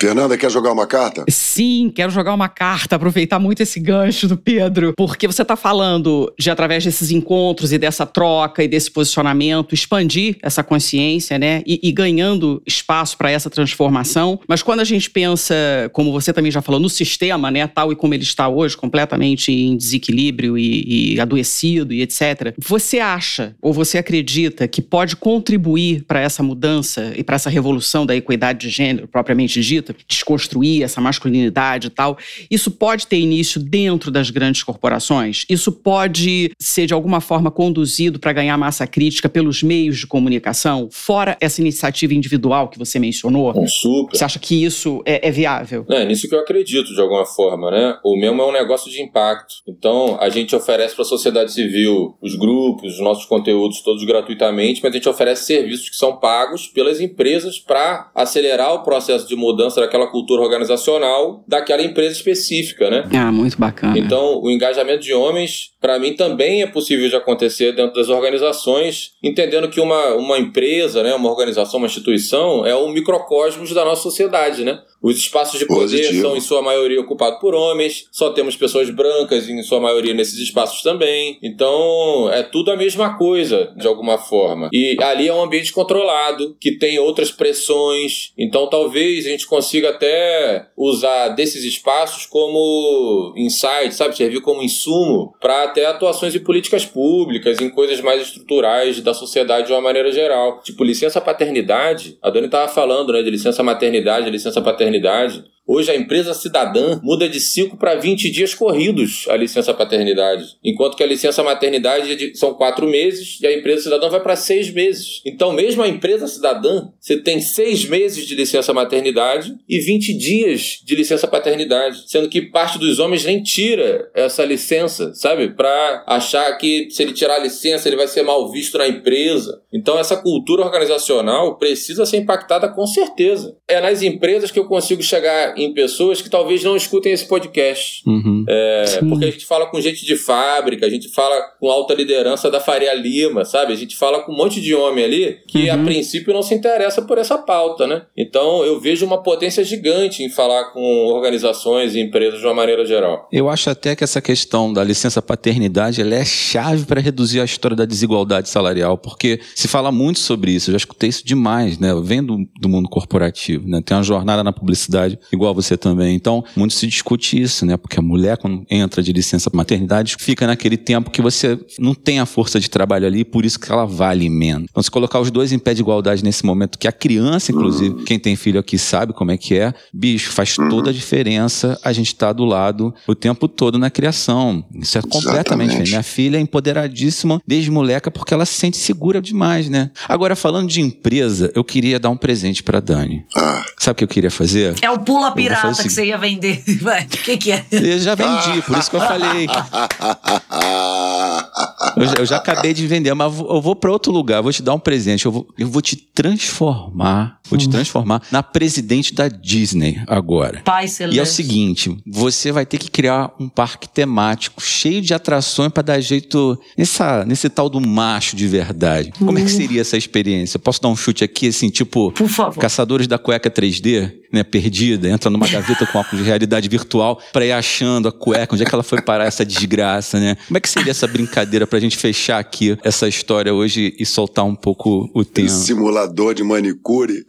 Fernanda, quer jogar uma carta? Sim, quero jogar uma carta, aproveitar muito esse gancho do Pedro, porque você está falando de, através desses encontros e dessa troca e desse posicionamento, expandir essa consciência, né? E, e ganhando espaço para essa transformação. Mas quando a gente pensa, como você também já falou, no sistema, né? Tal e como ele está hoje, completamente em desequilíbrio e, e adoecido e etc. Você acha ou você acredita que pode contribuir para essa mudança e para essa revolução da equidade de gênero, propriamente dita? Desconstruir essa masculinidade e tal, isso pode ter início dentro das grandes corporações? Isso pode ser de alguma forma conduzido para ganhar massa crítica pelos meios de comunicação, fora essa iniciativa individual que você mencionou? Um super. Você acha que isso é, é viável? É nisso que eu acredito de alguma forma, né? O mesmo é um negócio de impacto. Então a gente oferece para a sociedade civil os grupos, os nossos conteúdos todos gratuitamente, mas a gente oferece serviços que são pagos pelas empresas para acelerar o processo de mudança daquela cultura organizacional daquela empresa específica, né? Ah, muito bacana. Então, o engajamento de homens, para mim, também é possível de acontecer dentro das organizações, entendendo que uma, uma empresa, né, uma organização, uma instituição, é um microcosmos da nossa sociedade, né? Os espaços de poder Positivo. são, em sua maioria, ocupados por homens, só temos pessoas brancas, em sua maioria, nesses espaços também. Então, é tudo a mesma coisa, de alguma forma. E ali é um ambiente controlado, que tem outras pressões. Então, talvez a gente consiga até usar desses espaços como insight, sabe? Servir como insumo para até atuações em políticas públicas, em coisas mais estruturais da sociedade de uma maneira geral. Tipo, licença paternidade. A Dani estava falando, né, de licença maternidade, licença paternidade fraternidade Hoje a empresa cidadã muda de 5 para 20 dias corridos a licença paternidade, enquanto que a licença maternidade é de- são 4 meses e a empresa cidadã vai para 6 meses. Então, mesmo a empresa cidadã, você tem 6 meses de licença maternidade e 20 dias de licença paternidade, sendo que parte dos homens nem tira essa licença, sabe? Para achar que se ele tirar a licença ele vai ser mal visto na empresa. Então, essa cultura organizacional precisa ser impactada com certeza. É nas empresas que eu consigo chegar em pessoas que talvez não escutem esse podcast. Uhum. É, porque a gente fala com gente de fábrica, a gente fala com alta liderança da Faria Lima, sabe? A gente fala com um monte de homem ali que a princípio não se interessa por essa pauta, né? Então eu vejo uma potência gigante em falar com organizações e empresas de uma maneira geral. Eu acho até que essa questão da licença paternidade ela é chave para reduzir a história da desigualdade salarial, porque se fala muito sobre isso, eu já escutei isso demais, né? Eu venho do, do mundo corporativo, né? Tem uma jornada na publicidade, igual você também. Então, muito se discute isso, né? Porque a mulher, quando entra de licença maternidade, fica naquele tempo que você não tem a força de trabalho ali, por isso que ela vale menos. Então, se colocar os dois em pé de igualdade nesse momento, que a criança, inclusive, quem tem filho aqui sabe como é que é, bicho, faz toda a diferença a gente estar tá do lado o tempo todo na criação. Isso é completamente diferente. Minha filha é empoderadíssima desde moleca porque ela se sente segura demais, né? Agora, falando de empresa, eu queria dar um presente pra Dani. Ah, Sabe o que eu queria fazer? É o pula pirata o que você ia vender. O que, que é? Eu já vendi, por isso que eu falei. Eu já, eu já acabei de vender, mas eu vou- pra outro lugar, vou te dar um presente. Eu vou, eu vou te transformar, vou te transformar na presidente da Disney agora. Pai celeste. E é o seguinte, você vai ter que criar um parque temático cheio de atrações pra dar jeito nessa, nesse tal do macho de verdade. Como é que seria essa experiência? Posso dar um chute aqui, assim, tipo, Por favor. caçadores da cueca 3D, né, perdida, entra numa gaveta com óculos de realidade virtual pra ir achando a cueca, onde é que ela foi parar essa desgraça, né? Como é que seria essa brincadeira pra gente fechar aqui essa história hoje e soltar um pouco o tema? simulador de manicure.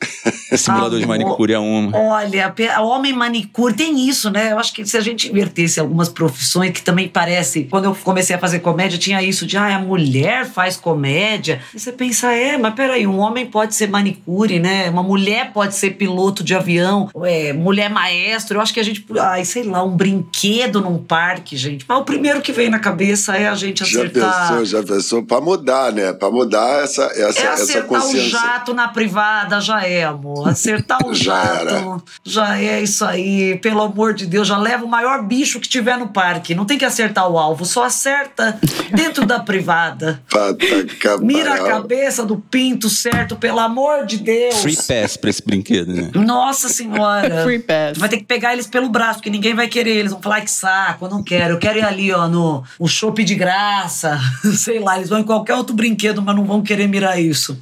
Simulador de Ah, manicure é uma. Olha, homem manicure tem isso, né? Eu acho que se a gente invertesse algumas profissões que também parece. Quando eu comecei a fazer comédia, tinha isso de ah, a mulher faz comédia. E você pensa, é, mas peraí, um homem pode ser manicure, né? Uma mulher pode ser piloto de avião, é, mulher maestro. Eu acho que a gente. Ai, sei lá, um brinquedo num parque, gente. Mas o primeiro que vem na cabeça é a gente Já acertar. pensou, já pensou? Pra mudar, né? Pra mudar essa, essa, É essa acertar o consciência. jato na privada, já é, amor. Acertar o Já jato, era. já é isso aí. Pelo amor de Deus, já leva o maior bicho que tiver no parque. Não tem que acertar o alvo, só acerta dentro da privada. Mira a cabeça do pinto certo, pelo amor de Deus. Free pass pra esse brinquedo, né? Nossa senhora. Free pass. Vai ter que pegar eles pelo braço, porque ninguém vai querer. Eles vão falar "Ai, que saco, eu não quero. Eu quero ir ali, ó, no o chopp de graça. Sei lá, eles vão em qualquer outro brinquedo, mas não vão querer mirar isso.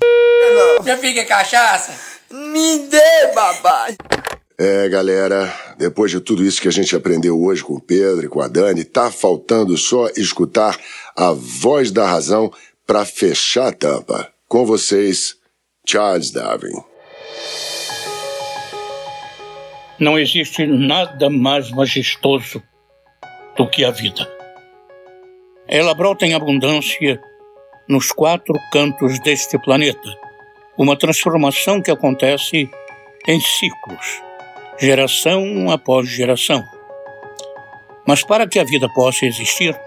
Já fica cachaça? Me dê, babá. É, galera, depois de tudo isso que a gente aprendeu hoje com o Pedro e com a Dani, tá faltando só escutar a voz da razão pra fechar a tampa. Com vocês, Charles Darwin. Não existe nada mais majestoso do que a vida. Ela brota em abundância nos quatro cantos deste planeta. Uma transformação que acontece em ciclos, geração após geração. Mas para que a vida possa existir,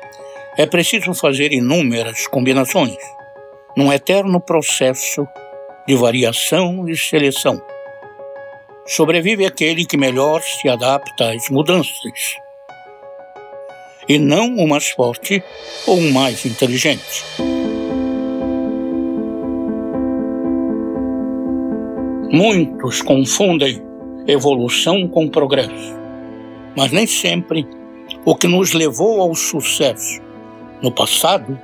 é preciso fazer inúmeras combinações, num eterno processo de variação e seleção. Sobrevive aquele que melhor se adapta às mudanças, e não o mais forte ou o mais inteligente. Muitos confundem evolução com progresso, mas nem sempre o que nos levou ao sucesso no passado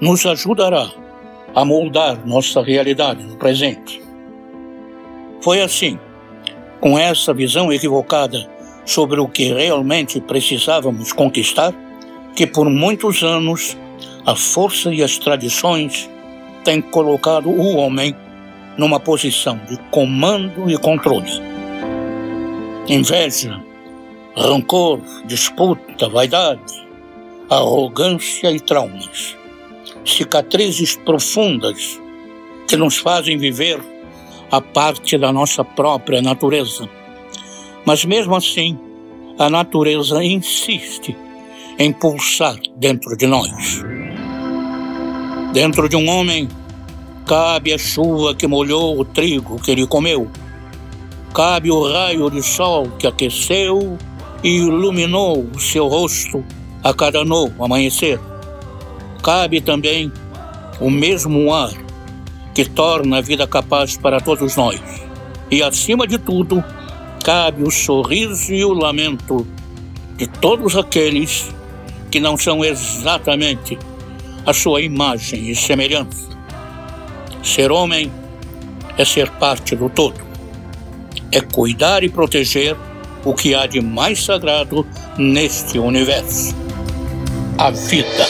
nos ajudará a moldar nossa realidade no presente. Foi assim, com essa visão equivocada sobre o que realmente precisávamos conquistar, que por muitos anos a força e as tradições têm colocado o homem numa posição de comando e controle. Inveja, rancor, disputa, vaidade, arrogância e traumas. Cicatrizes profundas que nos fazem viver a parte da nossa própria natureza. Mas mesmo assim, a natureza insiste em pulsar dentro de nós. Dentro de um homem cabe a chuva que molhou o trigo que ele comeu. Cabe o raio de sol que aqueceu e iluminou o seu rosto a cada novo amanhecer. Cabe também o mesmo ar que torna a vida capaz para todos nós. E, acima de tudo, cabe o sorriso e o lamento de todos aqueles que não são exatamente a sua imagem e semelhança. Ser homem é ser parte do todo, é cuidar e proteger o que há de mais sagrado neste universo: a vida.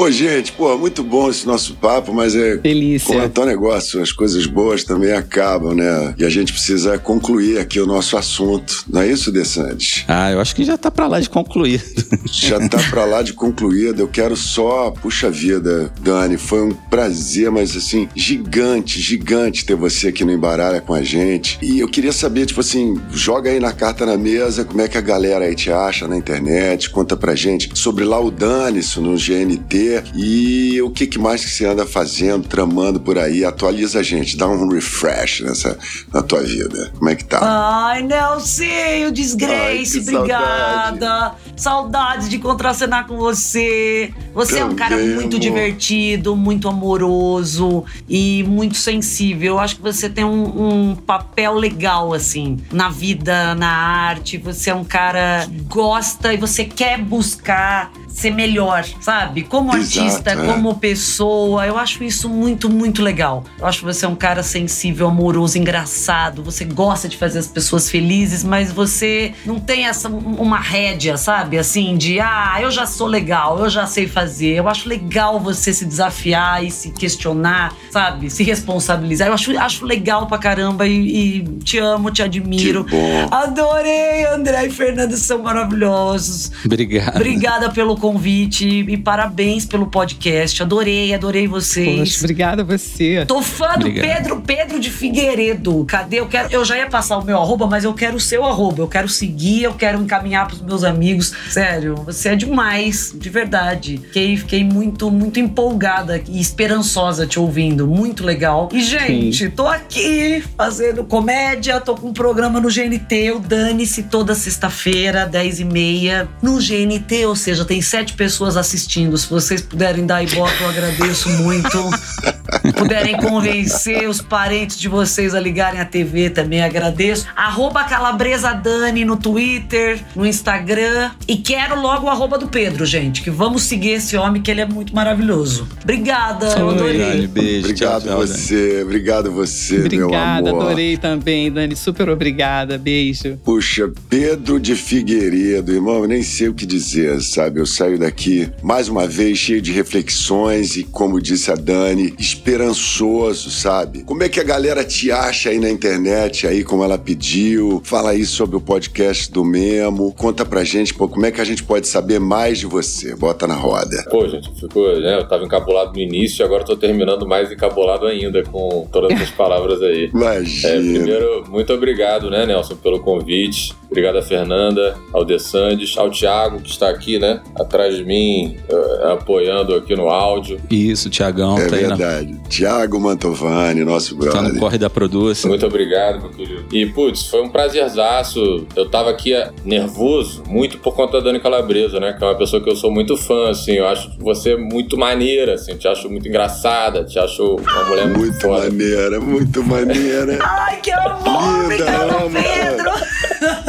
Ô, gente, pô, muito bom esse nosso papo, mas é. Delícia. Como é tal negócio, as coisas boas também acabam, né? E a gente precisa concluir aqui o nosso assunto. Não é isso, De Sandes? Ah, eu acho que já tá pra lá de concluir. Já tá pra lá de concluído. Eu quero só, puxa vida, Dani, foi um prazer, mas assim, gigante, gigante ter você aqui no Embaralha com a gente. E eu queria saber, tipo assim, joga aí na carta na mesa, como é que a galera aí te acha na internet, conta pra gente sobre lá o Dani, isso no GNT e o que, que mais que você anda fazendo, tramando por aí. Atualiza a gente, dá um refresh nessa, na tua vida. Como é que tá? Ai, Nelsinho, Disgrace, Ai, obrigada. Saudades de contracenar com você. Você é um cara Também, muito amor. divertido, muito amoroso e muito sensível. Eu acho que você tem um, um papel legal, assim, na vida, na arte. Você é um cara que gosta e você quer buscar ser melhor, sabe? Como Exato, artista, é. como pessoa. Eu acho isso muito, muito legal. Eu acho que você é um cara sensível, amoroso, engraçado. Você gosta de fazer as pessoas felizes, mas você não tem essa uma rédea, sabe? Assim, de ah, eu já sou legal, eu já sei fazer. Eu acho legal você se desafiar e se questionar, sabe? Se responsabilizar. Eu acho, acho legal pra caramba e, e te amo, te admiro. Que bom. Adorei, André e Fernanda são maravilhosos. Obrigado. Obrigada pelo convite e parabéns pelo podcast. Adorei, adorei vocês. Poxa, obrigada a você. Tô fã do Obrigado. Pedro, Pedro de Figueiredo. Cadê? Eu quero, eu já ia passar o meu arroba, mas eu quero o seu arroba. Eu quero seguir, eu quero encaminhar pros meus amigos. Sério, você é demais, de verdade. Fiquei, fiquei muito, muito empolgada e esperançosa te ouvindo. Muito legal. E, gente, tô aqui fazendo comédia, tô com um programa no GNT, o Dane-se toda sexta-feira, 10h30, no GNT, ou seja, tem sete pessoas assistindo. Se vocês puderem dar ibope, eu agradeço muito puderem convencer os parentes de vocês a ligarem a TV também, agradeço. Arroba Calabresa Dani no Twitter, no Instagram. E quero logo o arroba do Pedro, gente, que vamos seguir esse homem, que ele é muito maravilhoso. Obrigada, eu Oi. adorei. Dani, beijo. Obrigado tchau, tchau, Dani. você, obrigado você, meu Obrigada, amor. adorei também, Dani. Super obrigada. Beijo. Puxa, Pedro de Figueiredo, irmão, eu nem sei o que dizer, sabe? Eu saio daqui mais uma vez cheio de reflexões e, como disse a Dani, esperançoso, sabe? Como é que a galera te acha aí na internet, aí como ela pediu? Fala aí sobre o podcast do Memo. Conta pra gente, pô, como é que a gente pode saber mais de você? Bota na roda. Pô, gente, ficou, né? Eu tava encabulado no início e agora tô terminando mais encabulado ainda com todas essas palavras aí. Imagina. É, primeiro, muito obrigado, né, Nelson, pelo convite. Obrigado a Fernanda, ao De Sandes, ao Thiago, que está aqui, né, atrás de mim, eh, apoiando aqui no áudio. Isso, Tiagão, É tá aí na, verdade. Tiago Mantovani, nosso tá brother. no corre da Produce. Muito obrigado, meu querido. E, putz, foi um prazerzaço. Eu tava aqui eh, nervoso, muito por conta da Dani Calabresa, né? Que é uma pessoa que eu sou muito fã, assim. Eu acho você muito maneira, assim. Te acho muito engraçada, te acho uma mulher muito, Muito foda. maneira, muito maneira. Ai, que amor! Linda, Obrigada, amo. Pedro!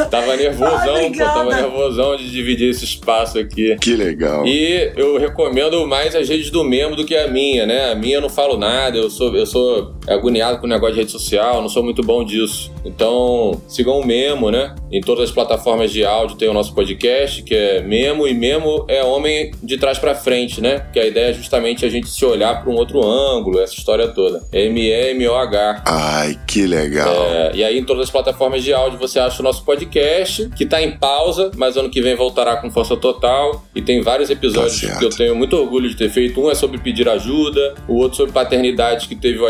Tava nervosão, Ai, pô, tava obrigada. nervosão de dividir esse espaço aqui. Que legal. E eu recomendo mais as redes do Memo do que a minha, né? A minha eu não falo nada, eu sou, eu sou agoniado com o negócio de rede social, não sou muito bom disso. Então, sigam o Memo, né? Em todas as plataformas de áudio tem o nosso podcast, que é Memo, e Memo é homem de trás pra frente, né? Que a ideia é justamente a gente se olhar para um outro ângulo, essa história toda. M-E-M-O-H. Ai, que legal. É, e aí, em todas as plataformas de áudio, você acha o nosso podcast, que tá em pausa, mas ano que vem voltará com força total. E tem vários episódios Tá que eu tenho muito orgulho de ter feito. Um é sobre pedir ajuda, o outro sobre paternidade, que teve o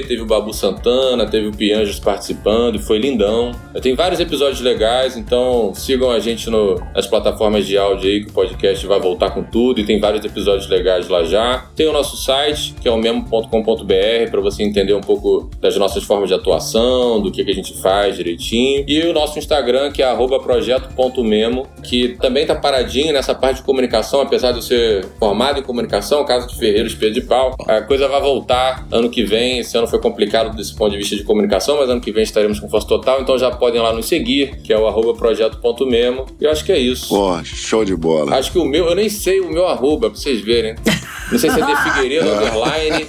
Teve o Babu Santana, teve o Pianjas participando, foi lindão. Tem vários episódios legais, então sigam a gente no- nas plataformas de áudio aí, que o podcast vai voltar com tudo. E tem vários episódios legais lá já. Tem o nosso site, que é o memo.com.br, para você entender um pouco das nossas formas de atuação, do que, que a gente faz direitinho. E o nosso Instagram, que é projeto.memo, que também tá paradinho nessa parte de comunicação, apesar de eu ser formado em comunicação, caso de Ferreira Espelho de Pau. A coisa vai voltar ano que vem, esse ano ano foi complicado desse ponto de vista de comunicação, mas ano que vem estaremos com força total, então já podem lá nos seguir, que é o arroba projeto.memo. E eu acho que é isso. Pô, show de bola. Acho que o meu, eu nem sei o meu arroba, pra vocês verem. Não sei se é De Figueiredo underline.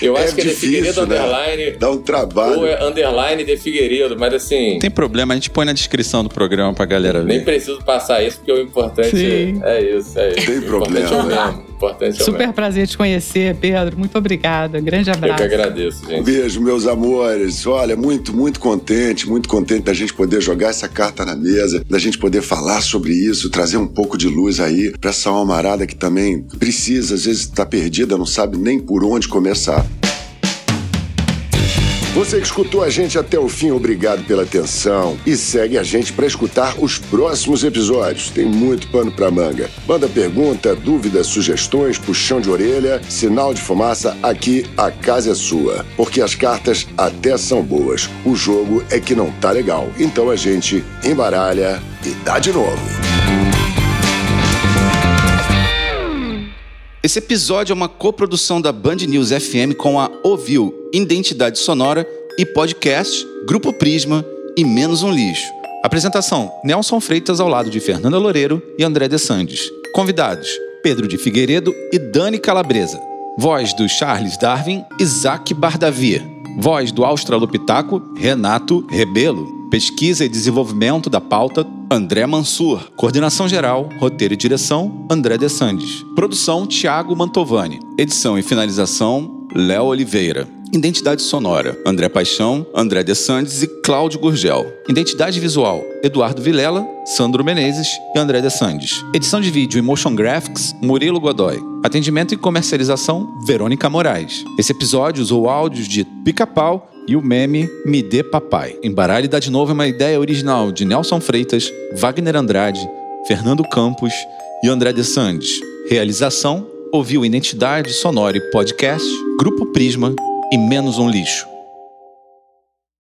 Eu acho que é De Figueiredo né? underline. Dá um trabalho. Ou é underline De Figueiredo, mas assim. Não tem problema, a gente põe na descrição do programa pra galera ver. Nem preciso passar isso, porque o importante Sim. é isso. É isso. Tem O problema. é o mesmo. O importante é o Super mesmo. prazer te conhecer, Pedro. Muito obrigada. Grande Eu que abraço. agradeço, gente. Beijo, meus amores. Olha, muito, muito contente, muito contente da gente poder jogar essa carta na mesa, da gente poder falar sobre isso, trazer um pouco de luz aí pra essa almarada que também precisa, às vezes tá perdida, não sabe nem por onde começar. Você que escutou a gente até o fim, obrigado pela atenção e segue a gente para escutar os próximos episódios. Tem muito pano pra manga. Manda pergunta, dúvidas, sugestões, puxão de orelha, sinal de fumaça, aqui a casa é sua. Porque as cartas até são boas. O jogo é que não tá legal. Então a gente embaralha e dá de novo. Esse episódio é uma coprodução da Band News FM com a Ovil, Identidade Sonora e Podcast, Grupo Prisma e Menos um Lixo. Apresentação: Nelson Freitas ao lado de Fernanda Loureiro e André De Sandes. Convidados: Pedro de Figueiredo e Dani Calabresa. Voz do Charles Darwin, Isaac Bardavia. Voz do Australopitaco, Renato Rebelo. Pesquisa e desenvolvimento da pauta, André Mansur. Coordenação geral, roteiro e direção, André De Sandes. Produção, Tiago Mantovani. Edição e finalização, Léo Oliveira. Identidade sonora, André Paixão, André De Sandes e Cláudio Gurgel. Identidade visual, Eduardo Vilela, Sandro Menezes e André De Sandes. Edição de vídeo e motion graphics, Murilo Godoy. Atendimento e comercialização, Verônica Moraes. Esse episódio usou áudios de Pica-Pau e o meme Me Dê Papai. Embaralhe dá de novo é uma ideia original de Nelson Freitas, Wagner Andrade, Fernando Campos e André De Sandes. Realização, ouviu Identidade Sonora e Podcast, Grupo Prisma e Menos um Lixo.